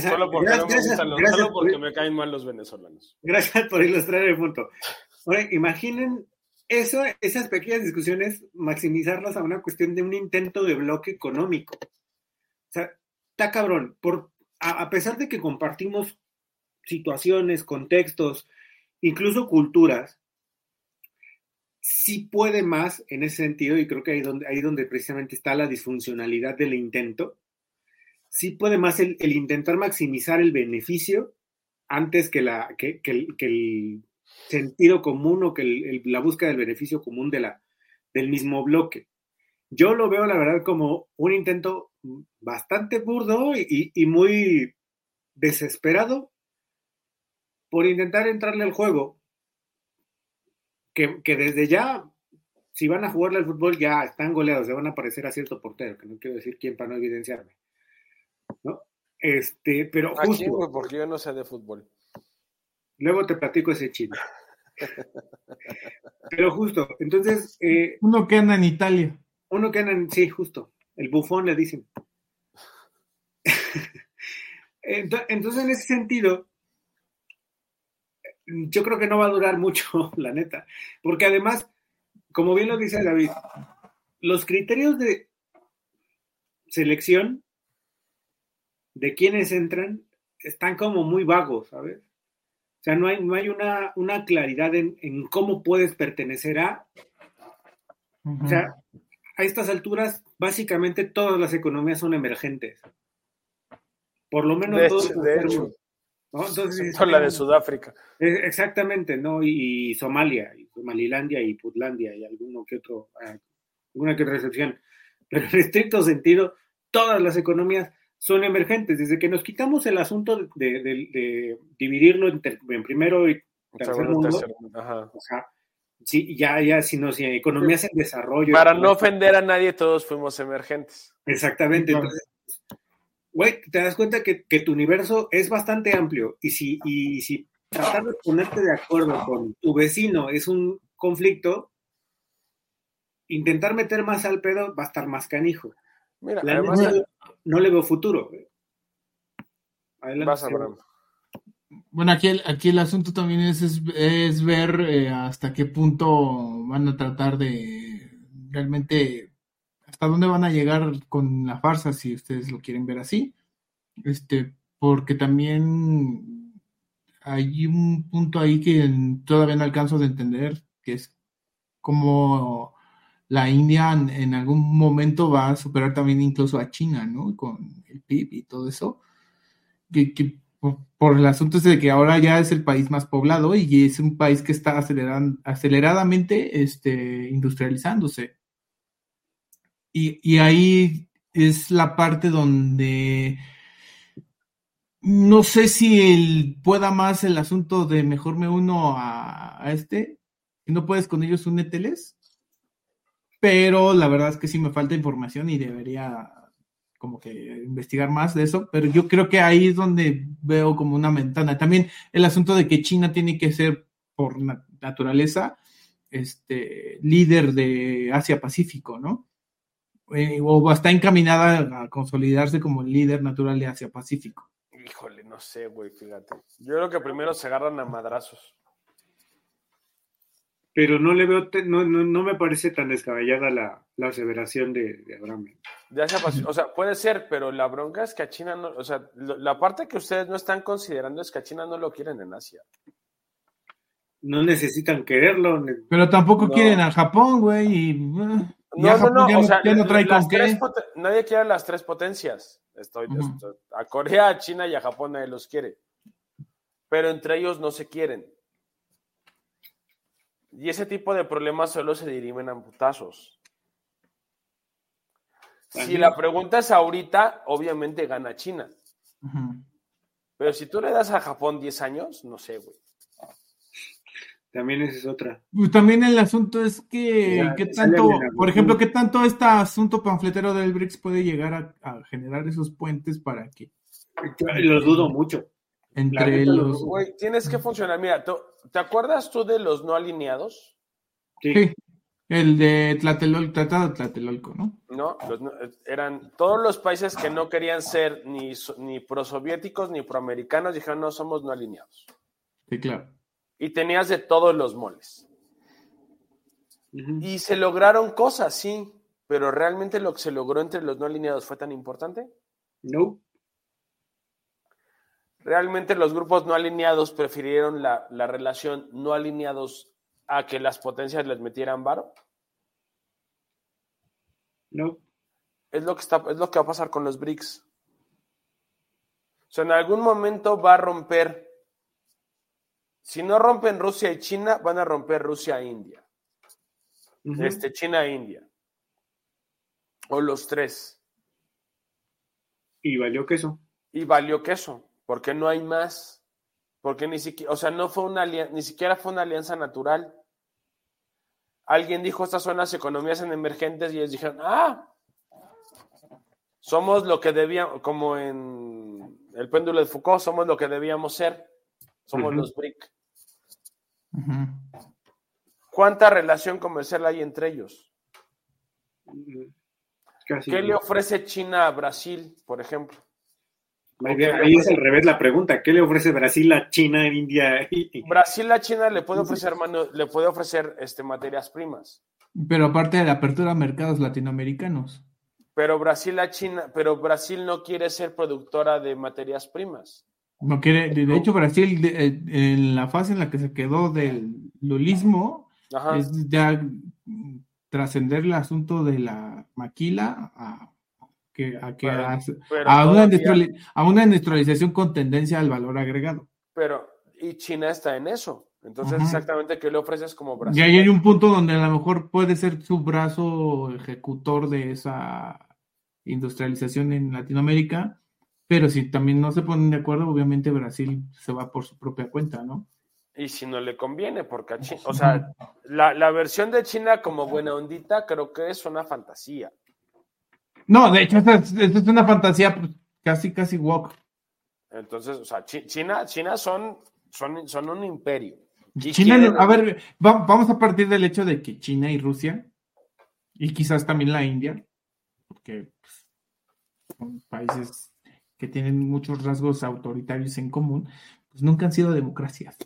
solo porque, no me, solo porque me caen mal los venezolanos. Gracias por ilustrar el punto. Ahora, imaginen eso, esas pequeñas discusiones, maximizarlas a una cuestión de un intento de bloque económico. O sea, está cabrón. Por, a pesar de que compartimos situaciones, contextos, incluso culturas, sí puede más en ese sentido, y creo que ahí donde, ahí donde precisamente está la disfuncionalidad del intento, sí puede más el, intentar maximizar el beneficio antes que, la, que, el, sentido común o que la búsqueda del beneficio común de la, del mismo bloque. Yo lo veo, la verdad, como un intento bastante burdo y muy desesperado por intentar entrarle al juego, que, desde ya, si van a jugarle al fútbol, ya están goleados, se van a parecer a cierto portero, que no quiero decir quién para no evidenciarme. ¿No? Este, pero justo. porque yo no sé de fútbol. Luego te platico ese chino. pero justo, entonces. Eh, uno que anda en Italia. Uno que anda en. Sí, justo. El bufón le dicen. entonces, en ese sentido, yo creo que no va a durar mucho, la neta. Porque además, como bien lo dice David, los criterios de selección de quienes entran están como muy vagos, ¿sabes? O sea, no hay, no hay una, una claridad en, cómo puedes pertenecer a. O sea, a estas alturas, básicamente todas las economías son emergentes. Por lo menos todos. de hecho. ¿No? Entonces, la de Sudáfrica. Exactamente, ¿no? Y, Somalia, y Malilandia y Putlandia y alguno que otro, ah, alguna que otra excepción. Pero en estricto sentido, todas las economías son emergentes. Desde que nos quitamos el asunto de, de- de dividirlo en, ter- en primero y tercer Segundo, mundo, tercero, ajá. o sea, sí, ya, ya, si no, si economías en desarrollo. Para no ofender a nadie, todos fuimos emergentes. Exactamente. Entonces, güey, te das cuenta que, que tu universo es bastante amplio y si, y si tratar de ponerte de acuerdo con tu vecino es un conflicto, intentar meter más al pedo va a estar más canijo. Mira, La además, neta, no le veo futuro. Adelante, vas. Abraham. Bueno, aquí el, aquí el asunto también es, es, es ver eh, hasta qué punto van a tratar de realmente, hasta dónde van a llegar con la farsa, si ustedes lo quieren ver así. Este, porque también hay un punto ahí que todavía no alcanzo de entender, que es como la India en, algún momento va a superar también incluso a China, ¿no? Con el PIB y todo eso. Que, que por, el asunto de que ahora ya es el país más poblado y es un país que está aceleran- aceleradamente este, industrializándose. Y, ahí es la parte donde no sé si el, pueda más el asunto de mejor me uno a, este. Si no puedes con ellos, úneteles. Pero la verdad es que sí me falta información y debería como que investigar más de eso, pero yo creo que ahí es donde veo como una ventana. También el asunto de que China tiene que ser por na- naturaleza este líder de Asia Pacífico, ¿no? Eh, o está encaminada a consolidarse como el líder natural de Asia Pacífico. Híjole, no sé, güey, fíjate. Yo creo que primero se agarran a madrazos. Pero no le veo, te- no, no, no me parece tan descabellada la, la aseveración de, de Abraham. Ya sea paci- o sea, puede ser, pero la bronca es que a China no, o sea, lo- la parte que ustedes no están considerando es que a China no lo quieren en Asia. No necesitan quererlo. Pero tampoco No. quieren a Japón, güey, y eh, No, ya no, Japón no, ya, o sea, ya no trae las con qué. tres poten- nadie quiere las tres potencias. Estoy, a Corea, a China y a Japón nadie los quiere. Pero entre ellos no se quieren. Y ese tipo de problemas solo se dirimen a putazos. Si la pregunta es ahorita, obviamente gana China. Pero si tú le das a Japón 10 años, no sé, güey. También esa es otra. Pues también el asunto es que, Ya, ¿qué tanto, por ejemplo, qué tanto este asunto panfletero del BRICS puede llegar a, a generar esos puentes para que Yo lo dudo mucho. Entre los... Güey, tienes que funcionar. Mira, ¿tú- ¿te acuerdas tú de los no alineados? Sí. Sí, el de Tlatelolco, Tratado de Tlatelolco, ¿no? ¿No? Los eran todos los países que no querían ser ni, ni prosoviéticos ni proamericanos, dijeron no somos no alineados. Sí, claro. Y tenías de todos los moles. Y se lograron cosas, sí, pero realmente lo que se logró entre los no alineados fue tan importante. No. Realmente los grupos no alineados prefirieron la, la relación no alineados a que las potencias les metieran varo. No. Es lo que está, es lo que va a pasar con los BRICS. O sea, en algún momento va a romper. Si no rompen Rusia y China, van a romper Rusia e India. Este, China e India. O los tres. Y valió queso. Y valió queso, porque no hay más. Porque ni siquiera, o sea, no fue una alianza, ni siquiera fue una alianza natural. Alguien dijo estas son las economías en emergentes y ellos dijeron, ah, somos lo que debíamos, como en el péndulo de Foucault, somos lo que debíamos ser. Somos los BRIC. ¿Cuánta relación comercial hay entre ellos? Mm, Casi. ¿Qué le ofrece China a Brasil, por ejemplo? Ahí, ahí es al revés la pregunta. ¿Qué le ofrece Brasil a China, India? y- Brasil a China le puede ofrecer mano- le puede ofrecer este, materias primas. Pero aparte de la apertura a mercados latinoamericanos. Pero Brasil a China, pero Brasil no quiere ser productora de materias primas. No quiere, de de hecho, Brasil, de- eh, en la fase en la que se quedó del lulismo, Ajá. es ya trascender el asunto de la maquila a que, a, que Pero- hace- pero a, una a una industrialización con tendencia al valor agregado. Pero y China está en eso. Entonces, exactamente, ¿qué le ofreces como Y Brasil? ahí hay un punto donde a lo mejor puede ser su brazo ejecutor de esa industrialización en Latinoamérica, pero si también no se ponen de acuerdo, obviamente Brasil se va por su propia cuenta, ¿no? Y si no le conviene, porque a China, o sea, la, la versión de China como buena ondita creo que es una fantasía. No, de hecho, esta es, esta es una fantasía pues, casi, casi woke. Entonces, o sea, Chi- China, China son, son, son un imperio. China, quieren- a ver, va- vamos a partir del hecho de que China y Rusia, y quizás también la India, porque pues, son países que tienen muchos rasgos autoritarios en común, pues nunca han sido democracias.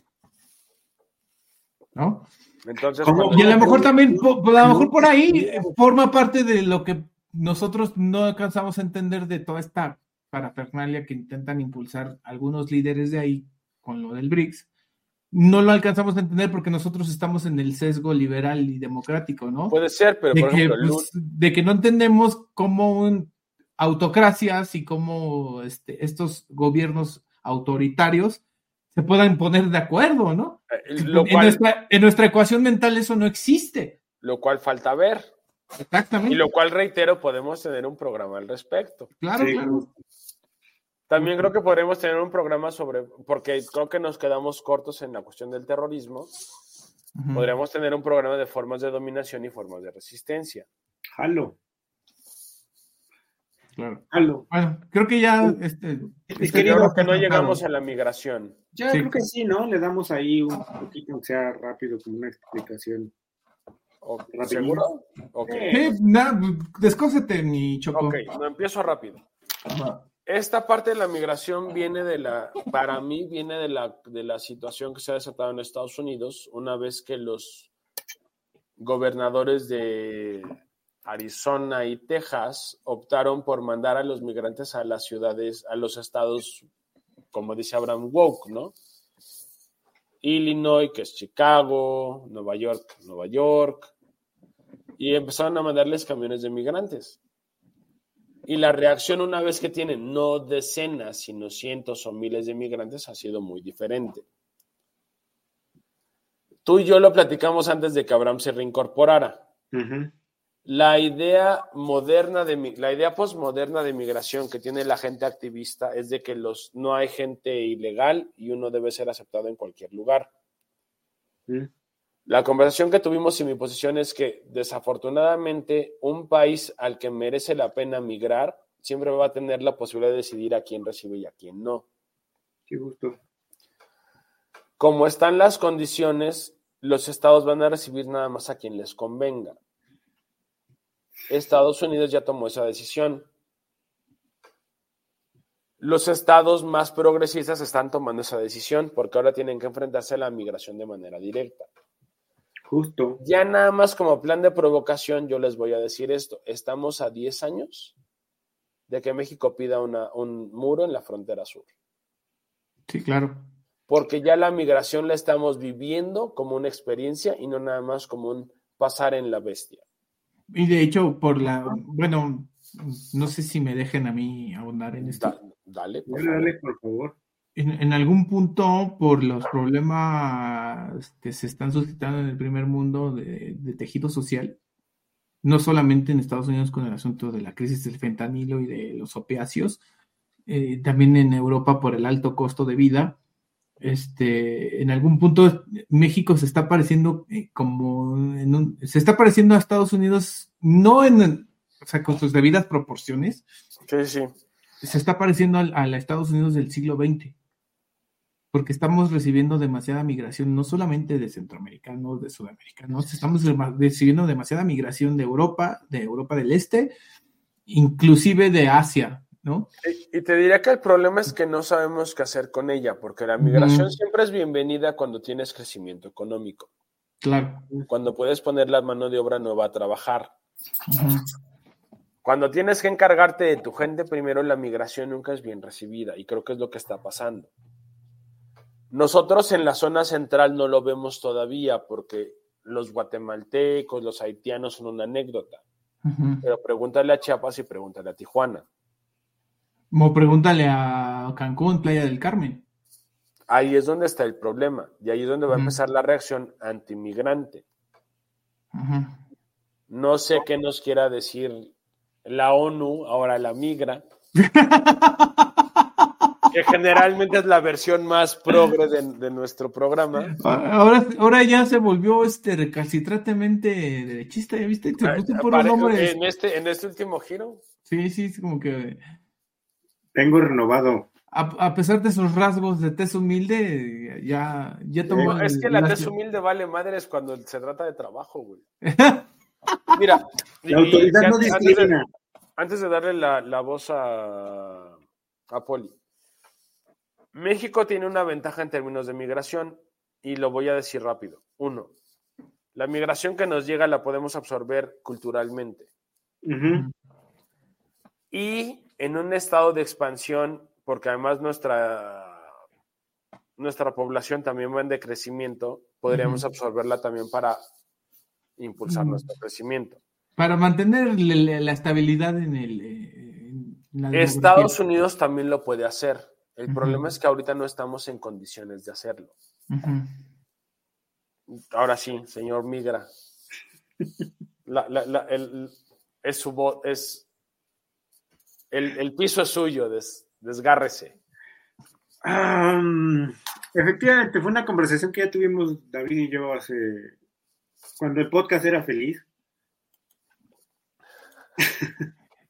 ¿No? Entonces, Y a lo mejor también, a lo mejor por ahí forma parte de lo que nosotros no alcanzamos a entender de toda esta parafernalia que intentan impulsar algunos líderes de ahí con lo del BRICS. No lo alcanzamos a entender porque nosotros estamos en el sesgo liberal y democrático, ¿no? puede ser, pero de, por que, ejemplo, Lu- pues, de que no entendemos cómo un- autocracias y cómo este, estos gobiernos autoritarios se puedan poner de acuerdo, ¿no? eh, en, nuestra, en nuestra ecuación mental eso no existe. lo cual falta ver. Exactamente. Y lo cual, reitero, podemos tener un programa al respecto. Claro, Sí, claro. También creo que podremos tener un programa sobre, porque creo que nos quedamos cortos en la cuestión del terrorismo, Ujú. podríamos tener un programa de formas de dominación y formas de resistencia. Jalo, Claro. Bueno, creo que ya este, Mi este que no llegamos a la migración. Ya Sí. creo que sí, ¿no? Le damos ahí un poquito, aunque sea rápido, como una explicación. ¿O- Rapidín. ¿Seguro? Ok. Sí, na- descósete, mi choco. Ok, no empiezo rápido. Esta parte de la migración viene de la, para mí, viene de la, de la situación que se ha desatado en Estados Unidos una vez que los gobernadores de Arizona y Texas optaron por mandar a los migrantes a las ciudades, a los estados, como dice Abraham Woke, ¿no? Illinois, que es Chicago, Nueva York, Nueva York, y empezaron a mandarles camiones de migrantes. Y la reacción una vez que tienen no decenas, sino cientos o miles de migrantes ha sido muy diferente. Tú y yo lo platicamos antes de que Abraham se reincorporara. Ujú. La idea moderna de la idea postmoderna de migración que tiene la gente activista es de que los no hay gente ilegal y uno debe ser aceptado en cualquier lugar. La conversación que tuvimos y mi posición es que desafortunadamente un país al que merece la pena migrar siempre va a tener la posibilidad de decidir a quién recibe y a quién no. Qué gusto. Como están las condiciones, los estados van a recibir nada más a quien les convenga. Estados Unidos ya tomó esa decisión. Los estados más progresistas están tomando esa decisión porque ahora tienen que enfrentarse a la migración de manera directa. Justo. Ya nada más como plan de provocación, yo les voy a decir esto. Estamos a 10 años de que México pida una- un muro en la frontera sur. Sí, claro. Porque ya la migración la estamos viviendo como una experiencia y no nada más como un pasar en la bestia. Y de hecho, por la, bueno, no sé si me dejen a mí ahondar en esto. Da- dale, por Dale, por favor. En, en algún punto, por los problemas que se están suscitando en el primer mundo de, de tejido social, no solamente en Estados Unidos con el asunto de la crisis del fentanilo y de los opiáceos, eh, también en Europa por el alto costo de vida, este, en algún punto México se está pareciendo eh, como en un- se está pareciendo a Estados Unidos, no en, o sea, con sus debidas proporciones, Sí, sí. se está pareciendo al, a la Estados Unidos del siglo XX, porque estamos recibiendo demasiada migración, no solamente de centroamericanos, de sudamericanos, estamos recibiendo demasiada migración de Europa, de Europa del Este, inclusive de Asia, ¿no? Y, y te diría que el problema es que no sabemos qué hacer con ella, porque la migración siempre es bienvenida cuando tienes crecimiento económico, Claro. cuando puedes poner la mano de obra nueva a trabajar. Cuando tienes que encargarte de tu gente, primero la migración nunca es bien recibida y creo que es lo que está pasando. Nosotros en la zona central no lo vemos todavía porque los guatemaltecos, los haitianos son una anécdota, pero pregúntale a Chiapas y pregúntale a Tijuana. Como pregúntale a Cancún, Playa del Carmen. Ahí es donde está el problema y ahí es donde va a empezar la reacción antimigrante. Ajá. No sé qué nos quiera decir la ONU, ahora la migra, que generalmente es la versión más progre de, de nuestro programa. Ahora, ahora ya se volvió este recalcitrantemente derechista, ¿ya viste? Se puso puros Apare- nombres. En este, en este último giro, Sí, sí, es como que Tengo renovado. a, a pesar de sus rasgos de tez humilde, ya, ya tomó. No, es que la tez humilde vale madres cuando se trata de trabajo, güey. Mira, La autoridad y no antes- antes de- discrimina. antes de darle la, la voz a, a Poli, México tiene una ventaja en términos de migración y lo voy a decir rápido. Uno, la migración que nos llega la podemos absorber culturalmente y en un estado de expansión, porque además nuestra, nuestra población también va en decrecimiento, podríamos absorberla también para impulsar nuestro crecimiento. Para mantener la, estabilidad en el. eh, en la Estados. Unidos también lo puede hacer. El problema es que ahorita no estamos en condiciones de hacerlo. Ahora sí, señor Migra. La- la- la- el, es su voz, es el, el piso es suyo, des- desgárrese. Am, efectivamente, fue una conversación que ya tuvimos David y yo hace. cuando el podcast era feliz.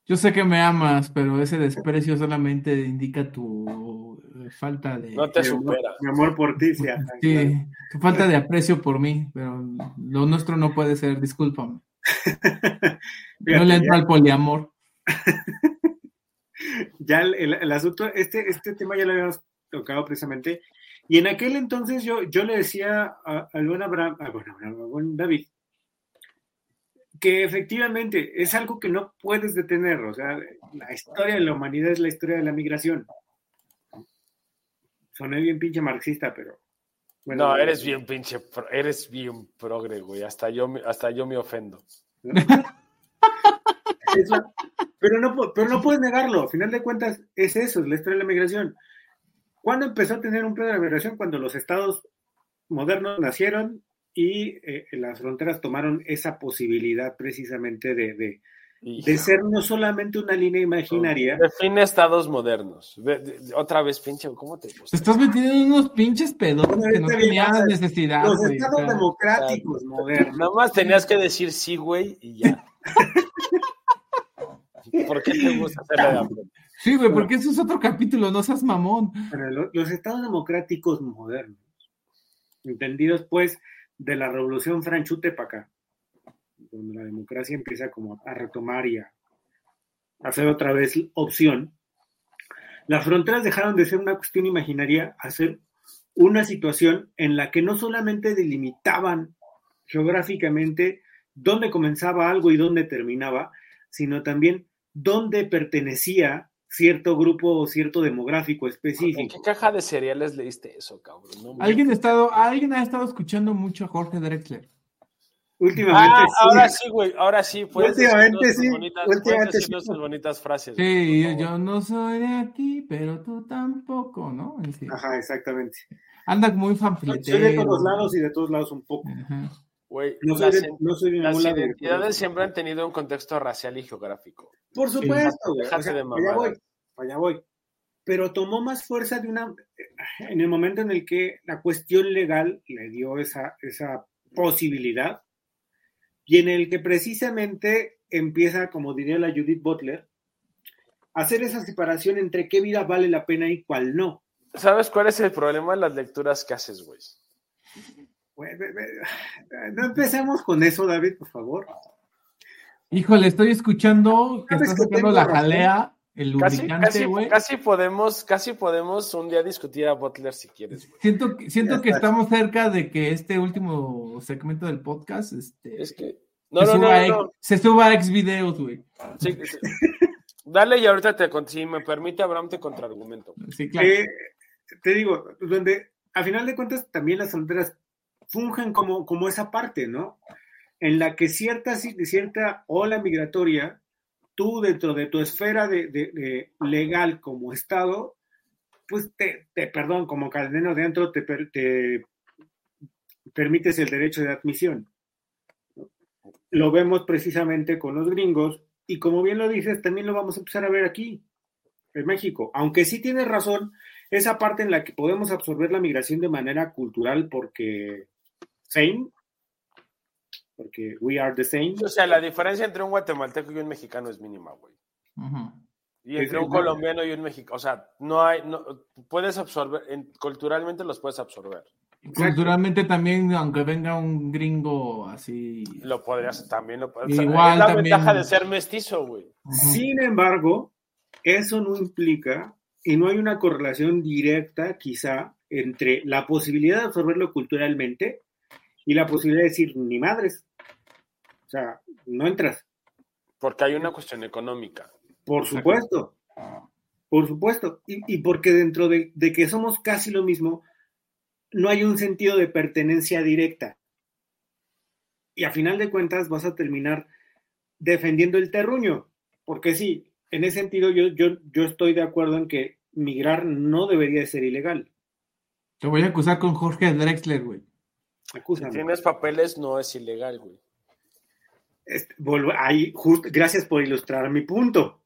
Yo sé que me amas, pero ese desprecio solamente indica tu eh, falta de. No te supera. Mi amor por ti, sí. Sí, tu falta de aprecio por mí, pero lo nuestro no puede ser, discúlpame. Fíjate, No le entro ya- al poliamor. ya el, el- el asunto, este, este tema ya lo habíamos tocado precisamente, y en aquel entonces yo, yo le decía a- al buen Abraham, a, bueno, Abraham, al buen David, que efectivamente es algo que no puedes detener, o sea, la historia de la humanidad es la historia de la migración. Soné bien pinche marxista, pero... bueno, no, eres bien pinche, eres bien progre, güey. Hasta yo, hasta yo me ofendo. Pero, no, pero no puedes negarlo, a final de cuentas es eso, es la historia de la migración. ¿Cuándo empezó a tener un pedo de la migración? Cuando los estados modernos nacieron y eh, las fronteras tomaron esa posibilidad precisamente de, de- ser no solamente una línea imaginaria, Define estados modernos. De- otra vez, pinche, ¿cómo te gusta? Te estás metiendo en unos pinches pedos Bueno, que no tenías necesidad, los güey. estados democráticos modernos. Nada más tenías que decir sí, güey, y ya. ¿Por qué te gusta hacerle? Sí, güey, porque eso es otro capítulo, no seas mamón. Lo- los estados democráticos modernos, entendidos pues de la revolución franchute para acá, donde la democracia empieza como a retomar y a hacer otra vez opción, las fronteras dejaron de ser una cuestión imaginaria a ser una situación en la que no solamente delimitaban geográficamente dónde comenzaba algo y dónde terminaba, sino también dónde pertenecía cierto grupo o cierto demográfico ¿En específico. qué caja de cereales leíste eso, cabrón? No me- Alguien ha estado, alguien ha estado escuchando mucho a Jorge Drexler. Últimamente Ah, sí. ahora sí, güey, ahora sí. Últimamente sí, bonitas- últimamente sí. bonitas frases. Sí, yo, no soy de aquí, pero tú tampoco, ¿no? Sí. Ajá, exactamente. Anda muy Soy fanfiletero. de todos lados y de todos lados un poco. Ajá. Güey, No las, de, no las identidades siempre han tenido un contexto racial y geográfico. Por supuesto, güey. O sea, de allá voy, allá voy. Pero tomó más fuerza de una en el momento en el que la cuestión legal le dio esa, esa posibilidad y en el que precisamente empieza, como diría la Judith Butler, a hacer esa separación entre qué vida vale la pena y cuál no. ¿Sabes cuál es el problema de las lecturas que haces, güey? No empecemos con eso, David, por favor. Híjole, estoy escuchando que ¿Sabes está que sacando la razón? jalea, el lubricante, casi, güey. casi podemos, casi podemos un día discutir a Butler si quieres. Siento, que- siento Ya que está. estamos cerca de que este último segmento del podcast este, Es que. No, se, no, suba no, a, no, ex- se suba a ex videos, güey. Sí, sí. Dale y ahorita te, si me permite, Abraham te contraargumento. Sí, claro. Eh, te digo, donde a final de cuentas también las fronteras fungen como, como esa parte, ¿no? En la que cierta, cierta ola migratoria, tú dentro de tu esfera de, de- legal como Estado, pues te, te perdón, como cadeno dentro te, te permites el derecho de admisión. Lo vemos precisamente con los gringos y como bien lo dices, también lo vamos a empezar a ver aquí, en México. Aunque sí tienes razón, esa parte en la que podemos absorber la migración de manera cultural porque same, porque we are the same. O sea, la diferencia entre un guatemalteco y un mexicano es mínima, güey. Y entre un colombiano y un mexicano, o sea, no hay, no, puedes absorber, culturalmente los puedes absorber. Culturalmente también, aunque venga un gringo así. Lo podrías también. Lo podrías, Igual es la también... ventaja de ser mestizo, güey. Sin embargo, eso no implica y no hay una correlación directa, quizá, entre la posibilidad de absorberlo culturalmente y la posibilidad de decir, ni madres. O sea, no entras. Porque hay una cuestión económica. Por supuesto. Por supuesto. Y, y porque dentro de, de que somos casi lo mismo, no hay un sentido de pertenencia directa. Y a final de cuentas vas a terminar defendiendo el terruño. Porque sí, en ese sentido yo, yo, yo estoy de acuerdo en que migrar no debería de ser ilegal. Te voy a acusar con Jorge Drexler, güey. Si tienes papeles, no es ilegal, güey. Este, ahí, gracias por ilustrar mi punto.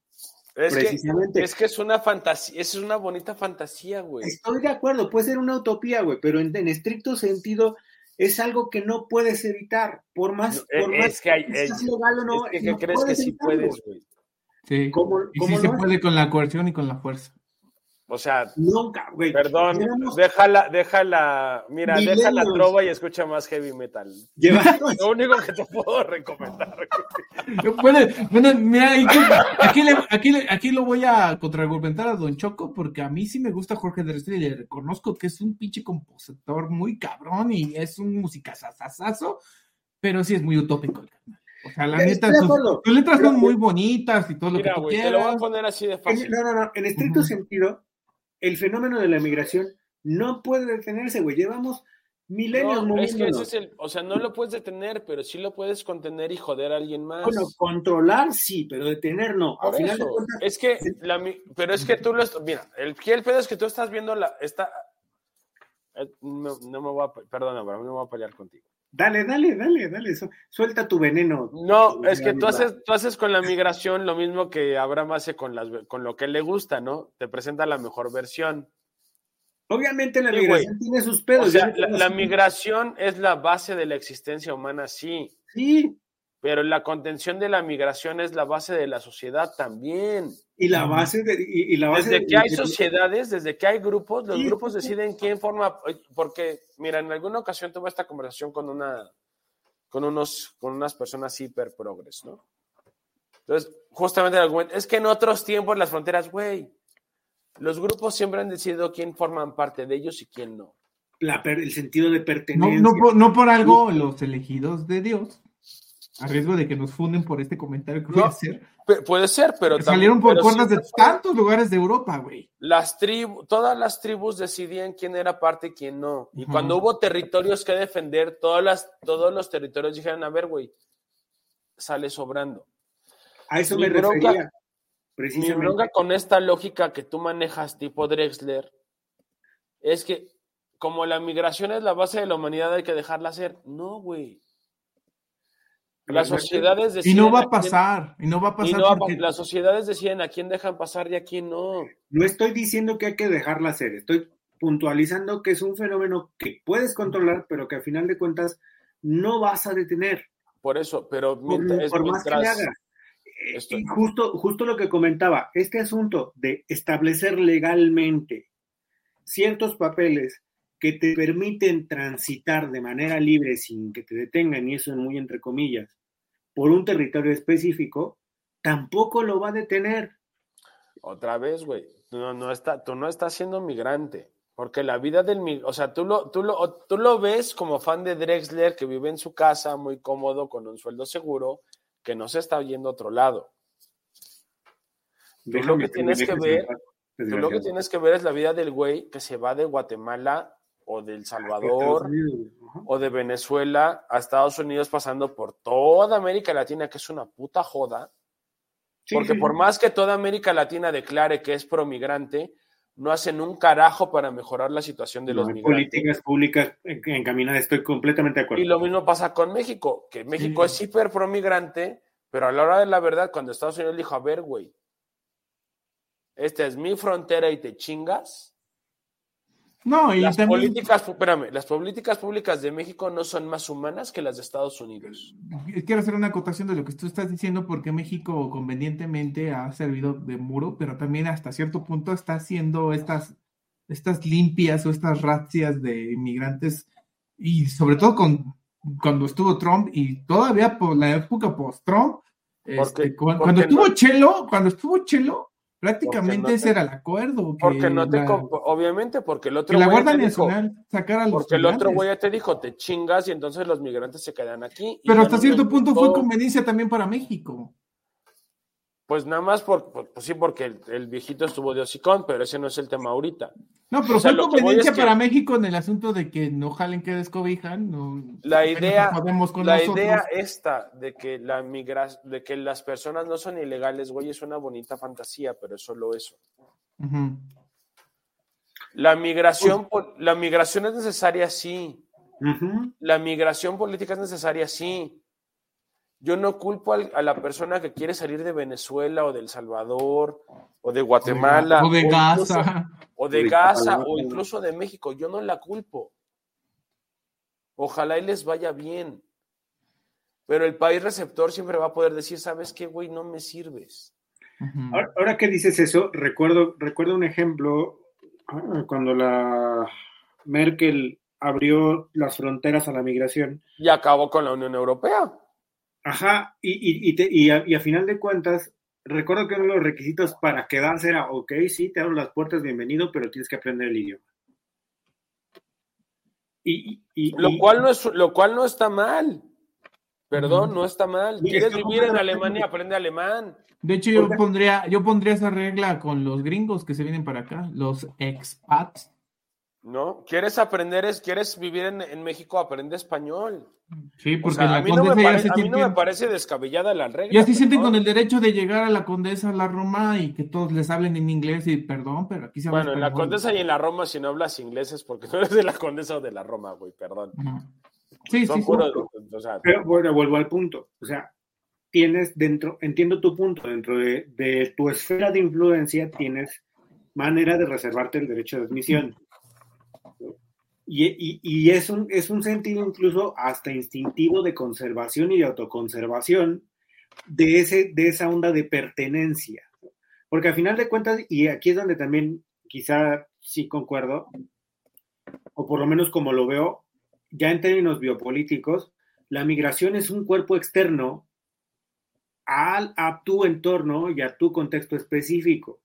Es Precisamente. Que, es que es una fantasía, es una bonita fantasía, güey. Estoy de acuerdo, puede ser una utopía, güey, pero en, estricto sentido es algo que no puedes evitar, por más, por es más que hay, es legal o no. Es que, crees que sí puedes, güey. Sí, y sí se puede con la coerción y con la fuerza. O sea, nunca, güey. Perdón, déjala, déjala, mira, déjala trova y escucha más heavy metal. Lo único que te puedo recomendar. bueno, bueno, mira, aquí, aquí, aquí, lo voy a contraargumentar a Don Choco, porque a mí sí me gusta Jorge Drexler y le reconozco que es un pinche compositor muy cabrón y es un musicazazazazo, pero sí es muy utópico O sea, la neta, tus, letras son muy bonitas y todo lo que tú quieras. Te lo voy a poner así de fácil. no, no, no. En estricto sentido, el fenómeno de la migración no puede detenerse, güey. Llevamos milenios no, es que ese es el, o sea, no lo puedes detener, pero sí lo puedes contener y joder a alguien más. Bueno, controlar sí, pero detener no. Al final de cuentas, es que la, pero es que tú lo mira, el, el pedo es que tú estás viendo la esta eh, no, me voy a perdona, no me voy a pelear contigo. Dale, dale, dale, dale, suelta tu veneno. No, es que tú haces, tú haces con la migración lo mismo que Abraham hace con, las, con lo que le gusta, ¿no? Te presenta la mejor versión. Obviamente la migración tiene sus pedos. O sea, la, migración es la base de la existencia humana, sí. Sí. Pero la contención de la migración es la base de la sociedad también. Y la base de. Y, la base desde que hay sociedades, desde que hay grupos, los grupos deciden quién forma. Porque, mira, en alguna ocasión tuve esta conversación con una. con unos, con unas personas hiper progres, ¿no? Entonces, justamente el argumento, es que en otros tiempos las fronteras, güey, los grupos siempre han decidido quién forman parte de ellos y quién no. La, el sentido de pertenencia. No, no, no por algo los elegidos de Dios a riesgo de que nos funden por este comentario que voy a hacer. Puede ser, pero salieron por cuerdas de tantos lugares de Europa, güey. Las tribus, todas las tribus decidían quién era parte y quién no. Y cuando hubo territorios que defender, todas las, todos los territorios dijeron, a ver, güey, sale sobrando. A eso me refería. Mi bronca con esta lógica que tú manejas, tipo Drexler, es que como la migración es la base de la humanidad, hay que dejarla ser. No, güey. Las sociedades deciden. Y no va a pasar, y no va a pasar. Las sociedades deciden a quién dejan pasar y a quién no. No estoy diciendo que hay que dejarla hacer, estoy puntualizando que es un fenómeno que puedes controlar, pero que al final de cuentas no vas a detener. Por eso, pero mientras, por, más que le hagas. Y justo, justo lo que comentaba, este asunto de establecer legalmente ciertos papeles que te permiten transitar de manera libre sin que te detengan, y eso es muy entre comillas, por un territorio específico, tampoco lo va a detener. Otra vez, güey, no, no está, tú no estás siendo migrante, porque la vida del o sea, tú lo, tú, lo, tú lo ves como fan de Drexler que vive en su casa muy cómodo con un sueldo seguro, que no se está yendo a otro lado. Tú lo que tienes que ver, tú lo que tienes que ver es la vida del güey que se va de Guatemala o de El Salvador o de Venezuela a Estados Unidos pasando por toda América Latina, que es una puta joda. porque por más que toda América Latina declare que es promigrante, no hacen un carajo para mejorar la situación de los migrantes. políticas públicas en- encaminadas, estoy completamente de acuerdo. Y lo mismo pasa con México, que México Sí. es hiper pro migrante, pero a la hora de la verdad, cuando Estados Unidos dijo, a ver, güey, esta es mi frontera y te chingas. No, y Las también políticas, espérame, las políticas públicas de México no son más humanas que las de Estados Unidos. quiero hacer una acotación de lo que tú estás diciendo, porque México convenientemente ha servido de muro, pero también hasta cierto punto está haciendo estas, estas limpias o estas razias de inmigrantes, y sobre todo con, cuando estuvo Trump y todavía por la época post-Trump, este, cuando, porque estuvo no- Chelo, cuando estuvo Chelo, prácticamente no ese te- era el acuerdo. Que Porque no te, la, obviamente, porque el que otro la güey Guardia dijo, Nacional sacara a los porque el otro güey ya te dijo, te chingas y entonces los migrantes se quedan aquí. Pero hasta no cierto punto fue conveniencia también para México. Pues nada más por, por- pues sí, porque el, el viejito estuvo de hocicón, pero ese no es el tema ahorita. No, pero O sea, fue conveniencia es que- para México en el asunto de que no jalen que descobijan. No, La idea, con la nosotros. idea esta de que la migra de que las personas no son ilegales, güey, es una bonita fantasía, pero es solo eso. La migración, la migración es necesaria, sí. La migración política es necesaria, sí. Yo no culpo al- a la persona que quiere salir de Venezuela o de El Salvador o de Guatemala O de Gaza. o de O de Gaza o incluso de México. Yo no la culpo. Ojalá y les vaya bien. Pero el país receptor siempre va a poder decir, ¿sabes qué, güey? No me sirves. Ahora, ahora que dices eso, recuerdo, recuerdo un ejemplo ah, cuando la Merkel abrió las fronteras a la migración. Y acabó con la Unión Europea. Ajá, y, y, y, te- y a, y a final de cuentas, recuerdo que uno de los requisitos para quedarse era, ok, sí, te abro las puertas, bienvenido, pero tienes que aprender el idioma. Y, Lo y- cual no, es, lo cual no está mal. Perdón, no está mal. ¿Quieres vivir en Alemania? Aprende alemán. De hecho, yo pondría, yo pondría esa regla con los gringos que se vienen para acá, los expats. ¿No? ¿Quieres aprender, es, quieres vivir en, en México? Aprende español. Sí, O porque a mí, no me, ya pare- se a mí no me parece descabellada la regla. ya se sienten con el derecho de llegar a la condesa, a la Roma, y que todos les hablen en inglés y perdón, pero aquí se habla Bueno, en la. Condesa y en la Roma, si no hablas inglés es porque no eres de la Condesa o de la Roma, güey, perdón. Ujú. Sí, Son sí, sí. puros- o sea, Pero bueno, vuelvo al punto. O sea, tienes dentro, entiendo tu punto, dentro de, de tu esfera de influencia tienes manera de reservarte el derecho de admisión. Y, y- es, un, es un sentido incluso hasta instintivo de conservación y de autoconservación de, ese, de esa onda de pertenencia. Porque al final de cuentas, y aquí es donde también quizá sí concuerdo, o por lo menos como lo veo, ya en términos biopolíticos, la migración es un cuerpo externo al, a tu entorno y a tu contexto específico.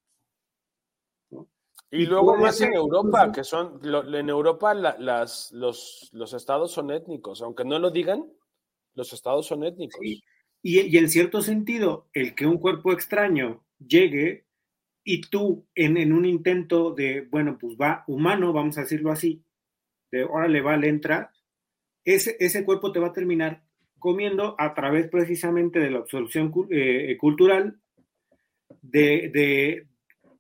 Y y luego más en Europa, que son, lo- en Europa la- las, los, los estados son étnicos, aunque no lo digan, los estados son étnicos. Sí. Y, y en cierto sentido, el que un cuerpo extraño llegue y tú en, en un intento de, bueno, pues va humano, vamos a decirlo así, de órale, va, le entra, ese, ese cuerpo te va a terminar comiendo a través precisamente de la absorción eh, cultural, de, de-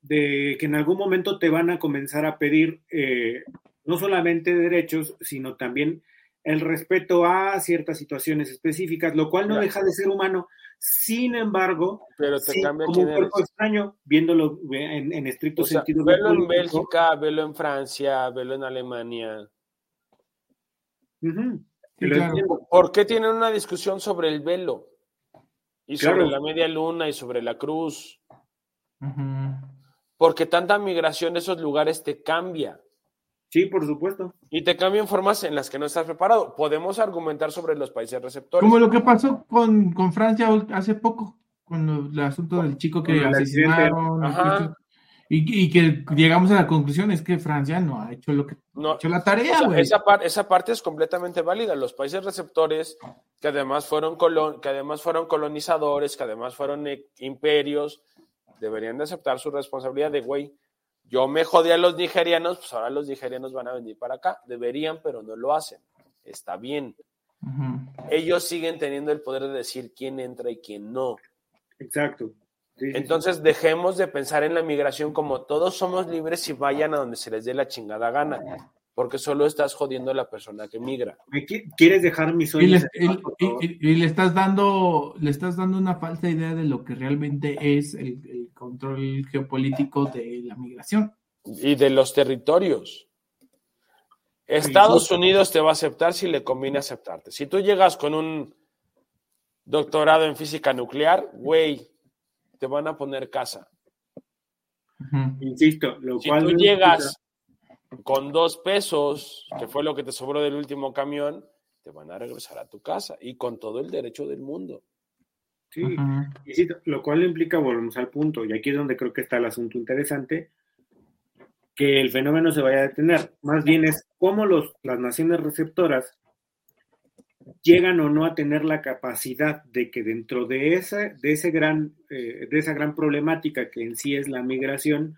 de que en algún momento te van a comenzar a pedir eh, no solamente derechos, sino también el respeto a ciertas situaciones específicas, lo cual no deja de ser humano. Sin embargo, Pero te sí, cambia como un eres. cuerpo extraño, viéndolo en, en estricto O sea, sentido. velo en. Bélgica, velo en Francia, velo en Alemania. Sí, claro. ¿Por qué tienen una discusión sobre el velo? Y Claro. sobre la media luna y sobre la cruz. Ujú. Porque tanta migración de esos lugares te cambia. Sí, por supuesto. Y te cambia en formas en las que no estás preparado. Podemos argumentar sobre los países receptores. Como lo que pasó con, con Francia hace poco, con lo- el asunto del chico que asesinaron. Ajá. Y, y que llegamos a la conclusión es que Francia no ha hecho lo que No, ha hecho la o tarea, sea, esa, par- esa parte es completamente válida. Los países receptores, que además fueron, colon- que además fueron colonizadores, que además fueron eh, imperios, deberían de aceptar su responsabilidad de, güey, yo me jodí a los nigerianos, pues ahora los nigerianos van a venir para acá. Deberían, pero no lo hacen. Está bien. Ellos siguen teniendo el poder de decir quién entra y quién no. Exacto. Sí, sí, sí. Entonces dejemos de pensar en la migración como todos somos libres y vayan a donde se les dé la chingada gana, porque solo estás jodiendo a la persona que migra. ¿Me qui- ¿Quieres dejar mis Y le, sueños? y- favor? y- y le estás dando, le estás dando una falsa idea de lo que realmente es el, el control geopolítico de la migración. Y de los territorios. Estados Unidos te va a aceptar si le conviene aceptarte. Si tú llegas con un doctorado en física nuclear, güey, te van a poner casa. Insisto, lo Si cual tú no llegas con dos pesos, que fue lo que te sobró del último camión, te van a regresar a tu casa y con todo el derecho del mundo. Sí, insisto, lo cual implica, volvemos al punto, y aquí es donde creo que está el asunto interesante, que el fenómeno se vaya a detener. Más bien es cómo los, las naciones receptoras llegan o no a tener la capacidad de que dentro de esa, de ese gran, eh, de esa gran problemática que en sí es la migración,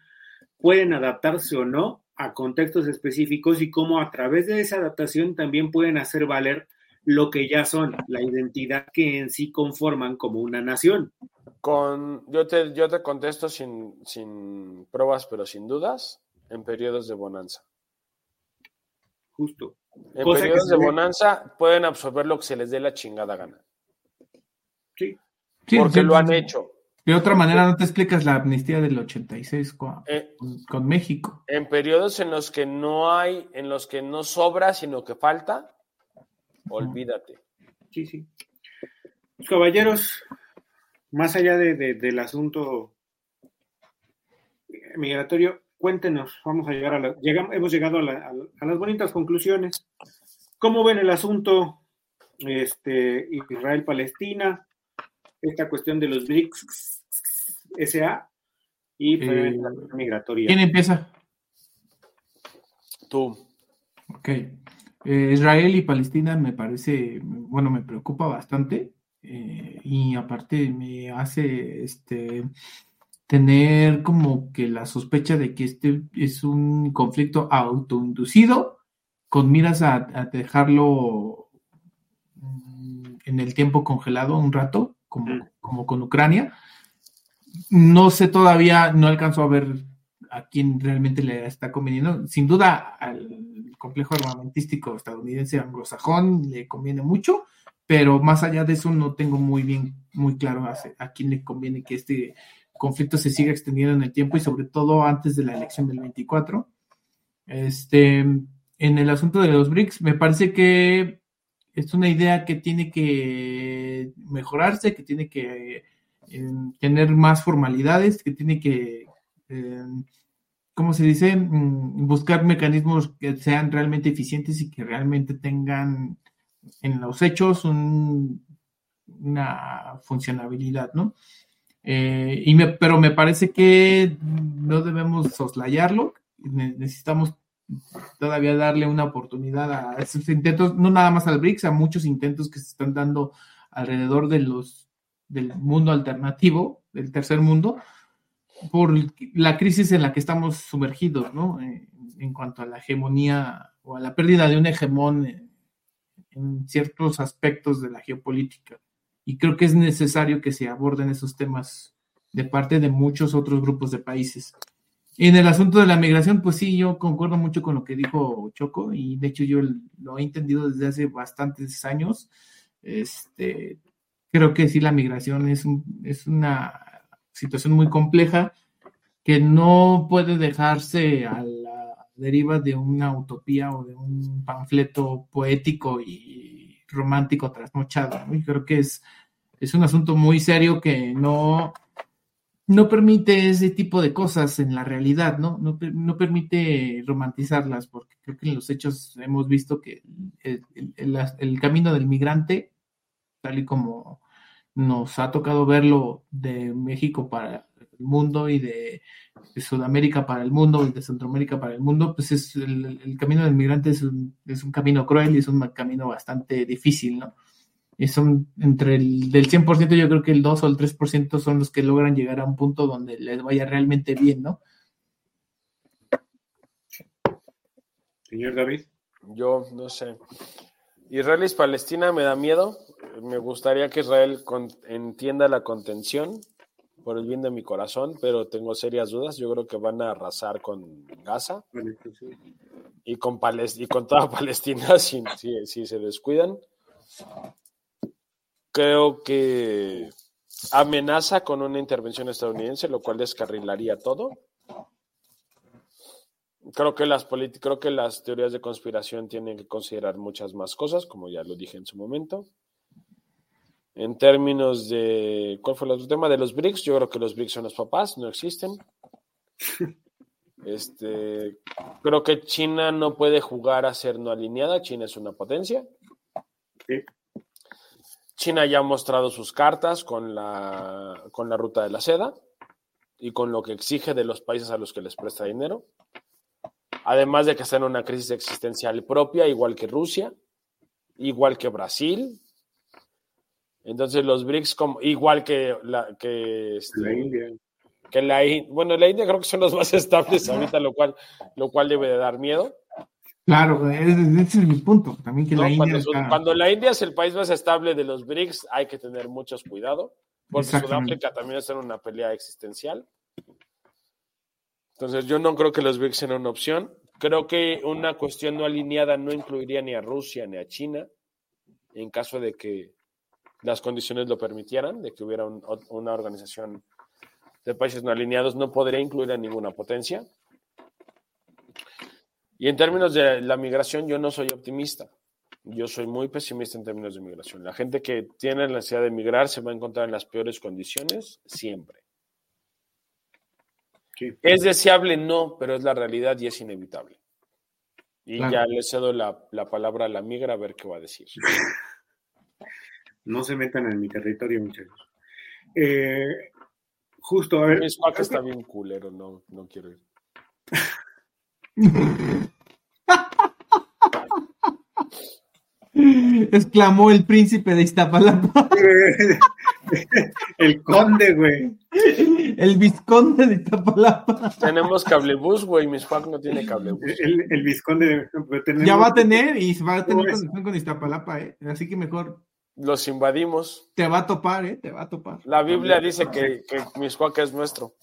pueden adaptarse o no a contextos específicos y cómo a través de esa adaptación también pueden hacer valer lo que ya son, la identidad que en sí conforman como una nación. Con, yo, te, yo te contesto sin, sin pruebas, pero sin dudas, en periodos de bonanza. Justo. En Cosa periodos de bonanza pueden absorber lo que se les dé la chingada gana. Sí. Sí, porque sí, lo han sí. hecho. De otra manera, no te explicas la amnistía del 86 con, Eh, con- con México. en periodos en los que no hay, en los que no sobra, sino que falta, olvídate. Sí, sí. Pues, caballeros, más allá de, de- del asunto migratorio, cuéntenos, vamos a llegar a la, llegamos, hemos llegado a, la- a la- a las bonitas conclusiones. ¿Cómo ven el asunto este, Israel-Palestina? Esta cuestión de los BRICS SA y Eh, migratoria. ¿Quién empieza? Tú. Ok. Eh, Israel y Palestina me parece, bueno, me preocupa bastante eh, y aparte me hace este tener como que la sospecha de que este es un conflicto autoinducido con miras a, a dejarlo mm, en el tiempo congelado un rato, como, Mm. como con Ucrania. No sé todavía, no alcanzo a ver a quién realmente le está conveniendo. Sin duda al complejo armamentístico estadounidense anglosajón le conviene mucho, pero más allá de eso no tengo muy bien, muy claro a, quién le conviene que este conflicto se siga extendiendo en el tiempo y sobre todo antes de la elección del 24. Este, en el asunto de los BRICS, me parece que es una idea que tiene que mejorarse, que tiene que eh, tener más formalidades, que tiene que, eh, ¿cómo se dice? Mm, Buscar mecanismos que sean realmente eficientes y que realmente tengan en los hechos un- una funcionabilidad, ¿no? Eh, y me- pero me parece que no debemos soslayarlo, ne- necesitamos todavía darle una oportunidad a esos intentos, no nada más al BRICS, a muchos intentos que se están dando alrededor de los del mundo alternativo, del tercer mundo, por la crisis en la que estamos sumergidos, ¿no? Eh, en cuanto a la hegemonía o a la pérdida de un hegemón en, en ciertos aspectos de la geopolítica. Y creo que es necesario que se aborden esos temas de parte de muchos otros grupos de países. En el asunto de la migración, pues sí, yo concuerdo mucho con lo que dijo Choco y de hecho yo lo he entendido desde hace bastantes años. Este, creo que sí, la migración es, un, es una situación muy compleja que no puede dejarse a la deriva de una utopía o de un panfleto poético y romántico trasnochado. ¿no? Creo que es, es un asunto muy serio que no, no permite ese tipo de cosas en la realidad, ¿no? No, no permite romantizarlas, porque creo que en los hechos hemos visto que el, el camino del migrante, tal y como nos ha tocado verlo de México para el mundo y de, de, Sudamérica para el mundo y de Centroamérica para el mundo, pues es el, el camino del migrante es un, es un, camino cruel y es un camino bastante difícil, ¿no? Y son entre el del 100% yo creo que el 2 o el 3% son los que logran llegar a un punto donde les vaya realmente bien, ¿no? Señor David. Yo no sé. Israel y Palestina me da miedo. Me gustaría que Israel entienda la contención, por el bien de mi corazón, pero tengo serias dudas. Yo creo que van a arrasar con Gaza y con, y con toda Palestina si se descuidan. Creo que amenaza con una intervención estadounidense, lo cual descarrilaría todo. Creo que las creo que las teorías de conspiración tienen que considerar muchas más cosas, como ya lo dije en su momento. En términos de ¿cuál fue el otro tema? De los BRICS, yo creo que los BRICS son los papás, no existen. Este, creo que China no puede jugar a ser no alineada, China es una potencia. Sí. China ya ha mostrado sus cartas con la, con la ruta de la seda y con lo que exige de los países a los que les presta dinero. Además de que está en una crisis existencial propia, igual que Rusia, igual que Brasil. Entonces los BRICS, como, igual que la, que, este, la India. Que la, bueno, la India creo que son los más estables ahorita, lo cual, lo cual debe de dar miedo. Claro, ese es mi punto. También que la India cuando, la India es el país más estable de los BRICS, hay que tener muchos cuidado, porque Sudáfrica también está en una pelea existencial. Entonces, yo no creo que los BRICS sean una opción. Creo que una cuestión no alineada no incluiría ni a Rusia ni a China, en caso de que las condiciones lo permitieran, de que hubiera una organización de países no alineados, no podría incluir a ninguna potencia. Y en términos de la migración, yo no soy optimista. Yo soy muy pesimista en términos de migración. La gente que tiene la necesidad de migrar se va a encontrar en las peores condiciones siempre. ¿Es deseable? No, pero es la realidad y es inevitable. Y ya le cedo la, palabra a la migra a ver qué va a decir. No se metan en mi territorio, muchachos. Eh, justo, a ver. Es que está bien culero, no, no quiero ir. Exclamó el príncipe de Iztapalapa. El conde, güey. El visconde de Iztapalapa. Tenemos cablebus, güey. Mis Miscuac no tiene cablebus. El, el visconde de... Ya va a tener y va a tener conexión con Iztapalapa, ¿eh? Así que mejor los invadimos. Te va a topar, ¿eh? Te va a topar. La Biblia dice que, que Miscuac es nuestro.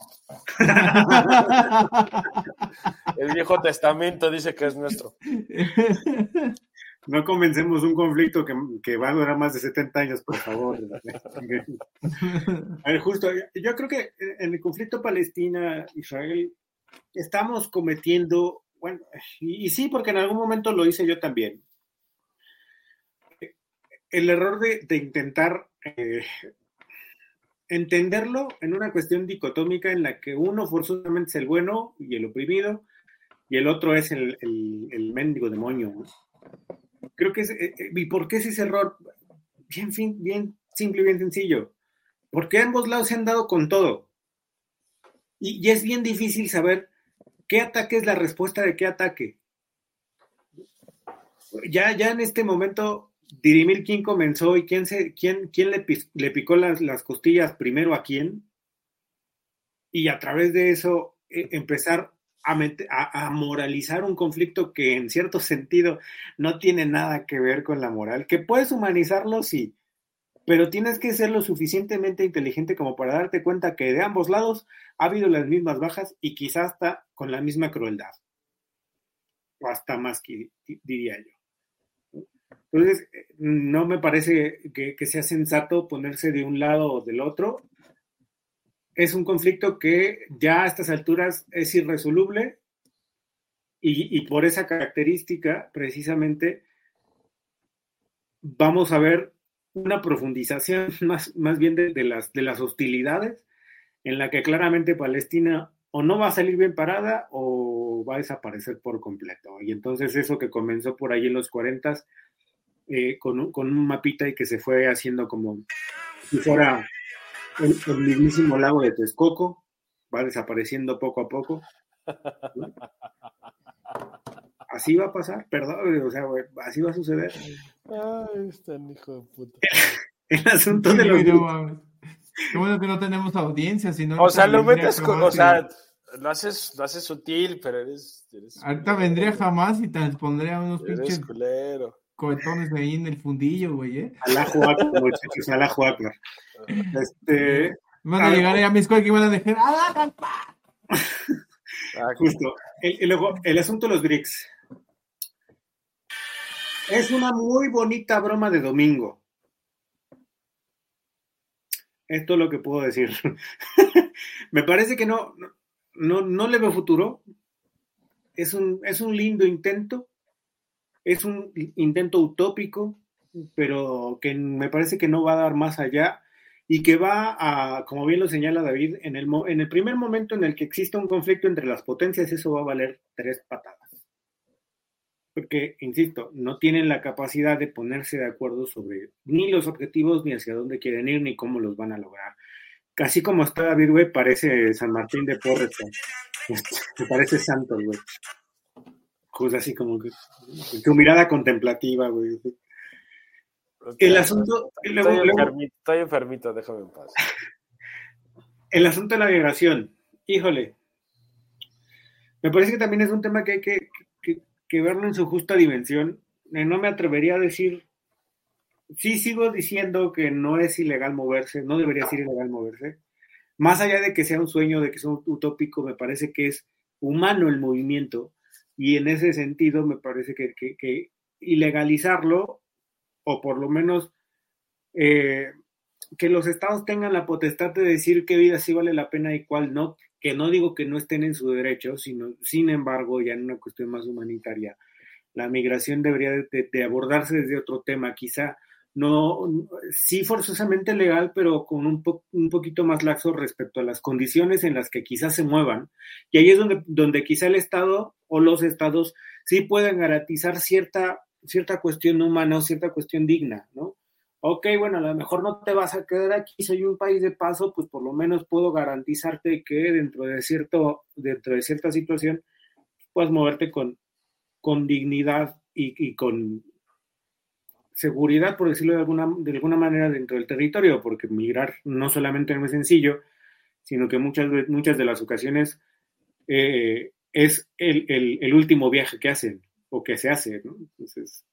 El Viejo Testamento dice que es nuestro. No comencemos un conflicto que, va a durar más de 70 años, por favor. A ver, justo, yo creo que en el conflicto Palestina-Israel estamos cometiendo, bueno, y sí, porque en algún momento lo hice yo también, el error de, intentar eh, entenderlo en una cuestión dicotómica en la que uno forzosamente es el bueno y el oprimido y el otro es el, el, mendigo demonio. Creo que es, eh, eh, ¿y por qué es ese error? Bien, bien simple y bien sencillo. Porque ambos lados se han dado con todo. Y, y es bien difícil saber qué ataque es la respuesta de qué ataque. Ya, ya en este momento dirimir quién comenzó y quién, se, quién, quién le, le picó las, las, costillas primero a quién, y a través de eso eh, empezar a, moralizar un conflicto que en cierto sentido no tiene nada que ver con la moral, que puedes humanizarlo, sí, pero tienes que ser lo suficientemente inteligente como para darte cuenta que de ambos lados ha habido las mismas bajas y quizás hasta con la misma crueldad, o hasta más, diría yo. Entonces, no me parece que, sea sensato ponerse de un lado o del otro. Es un conflicto que ya a estas alturas es irresoluble y, por esa característica, precisamente, vamos a ver una profundización más, más bien de, las, de las hostilidades en la que claramente Palestina o no va a salir bien parada o va a desaparecer por completo. Y entonces eso que comenzó por ahí en los 40 eh, con, con, un, mapita y que se fue haciendo como si fuera el, mismísimo lago de Texcoco, va desapareciendo poco a poco. Así va a pasar, perdón, o sea, así va a suceder. Ay, está hijo de puta. el asunto de los... Qué bueno que no tenemos audiencia, sino... O sea, lo metes con, o sea, lo haces, lo haces sutil, pero eres... eres Ahorita vendría jamás y te pondría unos eres pinches... culero cohetones ahí en el fundillo, güey, ¿eh? Alajo muchachos, alajo Este, Van a, llegar a mi escuela y van a dejar. ¡Ah, Justo. El, el, el asunto de los BRICS. Es una muy bonita broma de domingo. Esto es lo que puedo decir. Me parece que no, no, no le veo futuro. Es un, es un lindo intento. Es un intento utópico, pero que me parece que no va a dar más allá y que va a, como bien lo señala David, en el, en el primer momento en el que exista un conflicto entre las potencias, eso va a valer tres patadas. Porque, insisto, no tienen la capacidad de ponerse de acuerdo sobre ni los objetivos, ni hacia dónde quieren ir, ni cómo los van a lograr. Casi como está David, güey, parece San Martín de Porres, Me parece santo, güey. Cosa así como que tu mirada contemplativa, güey. El asunto. Estoy, enfermito, déjame en paz. El asunto de la migración, híjole. Me parece que también es un tema que hay que, que, verlo en su justa dimensión. Eh, no me atrevería a decir. Sí, sigo diciendo que no es ilegal moverse, no debería ser ilegal moverse. Más allá de que sea un sueño, de que sea un utópico, me parece que es humano el movimiento. Y en ese sentido, me parece que, que ilegalizarlo o por lo menos eh, que los estados tengan la potestad de decir qué vida sí vale la pena y cuál no, que no digo que no estén en su derecho, sino, sin embargo, ya en una cuestión más humanitaria, la migración debería de, abordarse desde otro tema, quizá no, sí forzosamente legal, pero con un, un poquito más laxo respecto a las condiciones en las que quizás se muevan. Y ahí es donde, donde quizá el Estado o los estados sí pueden garantizar cierta cierta cuestión humana o cierta cuestión digna, ¿no? Ok, bueno, a lo mejor no te vas a quedar aquí, soy un país de paso, pues por lo menos puedo garantizarte que dentro de, cierto, dentro de cierta situación puedes moverte con, con dignidad y, con seguridad, por decirlo de alguna, de alguna manera, dentro del territorio, porque migrar no solamente no es sencillo, sino que muchas, muchas de las ocasiones eh, es el, el, último viaje que hacen o que se hace, ¿no? Entonces,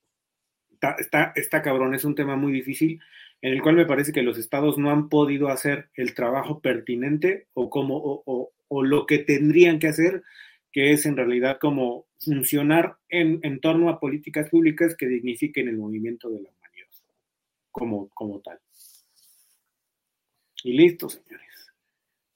está, está, cabrón, es un tema muy difícil en el cual me parece que los estados no han podido hacer el trabajo pertinente o, como, o, o, lo que tendrían que hacer, que es en realidad como funcionar en, en, torno a políticas públicas que dignifiquen el movimiento de la humanidad como, como tal. Y listo, señores.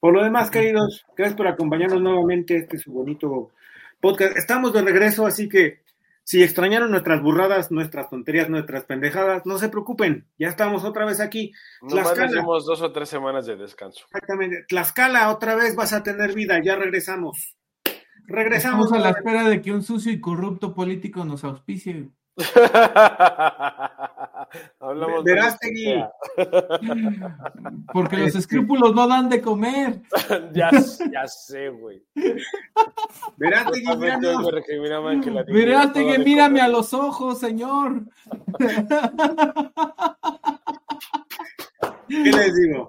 Por lo demás, queridos, gracias por acompañarnos nuevamente. Este es su bonito podcast. Estamos de regreso, así que si extrañaron nuestras burradas, nuestras tonterías, nuestras pendejadas, no se preocupen, ya estamos otra vez aquí. Tlaxcala. tenemos dos o tres semanas de descanso. Exactamente. Tlaxcala, otra vez vas a tener vida, ya regresamos. Regresamos. Estamos a la espera de que un sucio y corrupto político nos auspicie. Hablamos Verástegui. Porque los este. escrúpulos no dan de comer. ya, ya sé, güey. Verástegui, Verástegui, mírame a los ojos, señor. ¿Qué les digo?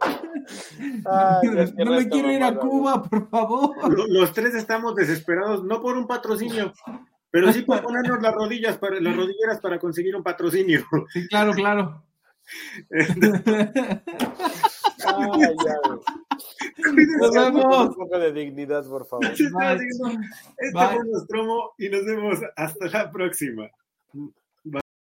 no me quiero ir a Cuba, por favor. Los tres estamos desesperados, no por un patrocinio, pero sí por ponernos las rodillas para las rodilleras para conseguir un patrocinio. Sí, claro, claro. Ay, nos vemos. Un poco de dignidad, por favor. Este fue nuestro y nos vemos hasta la próxima.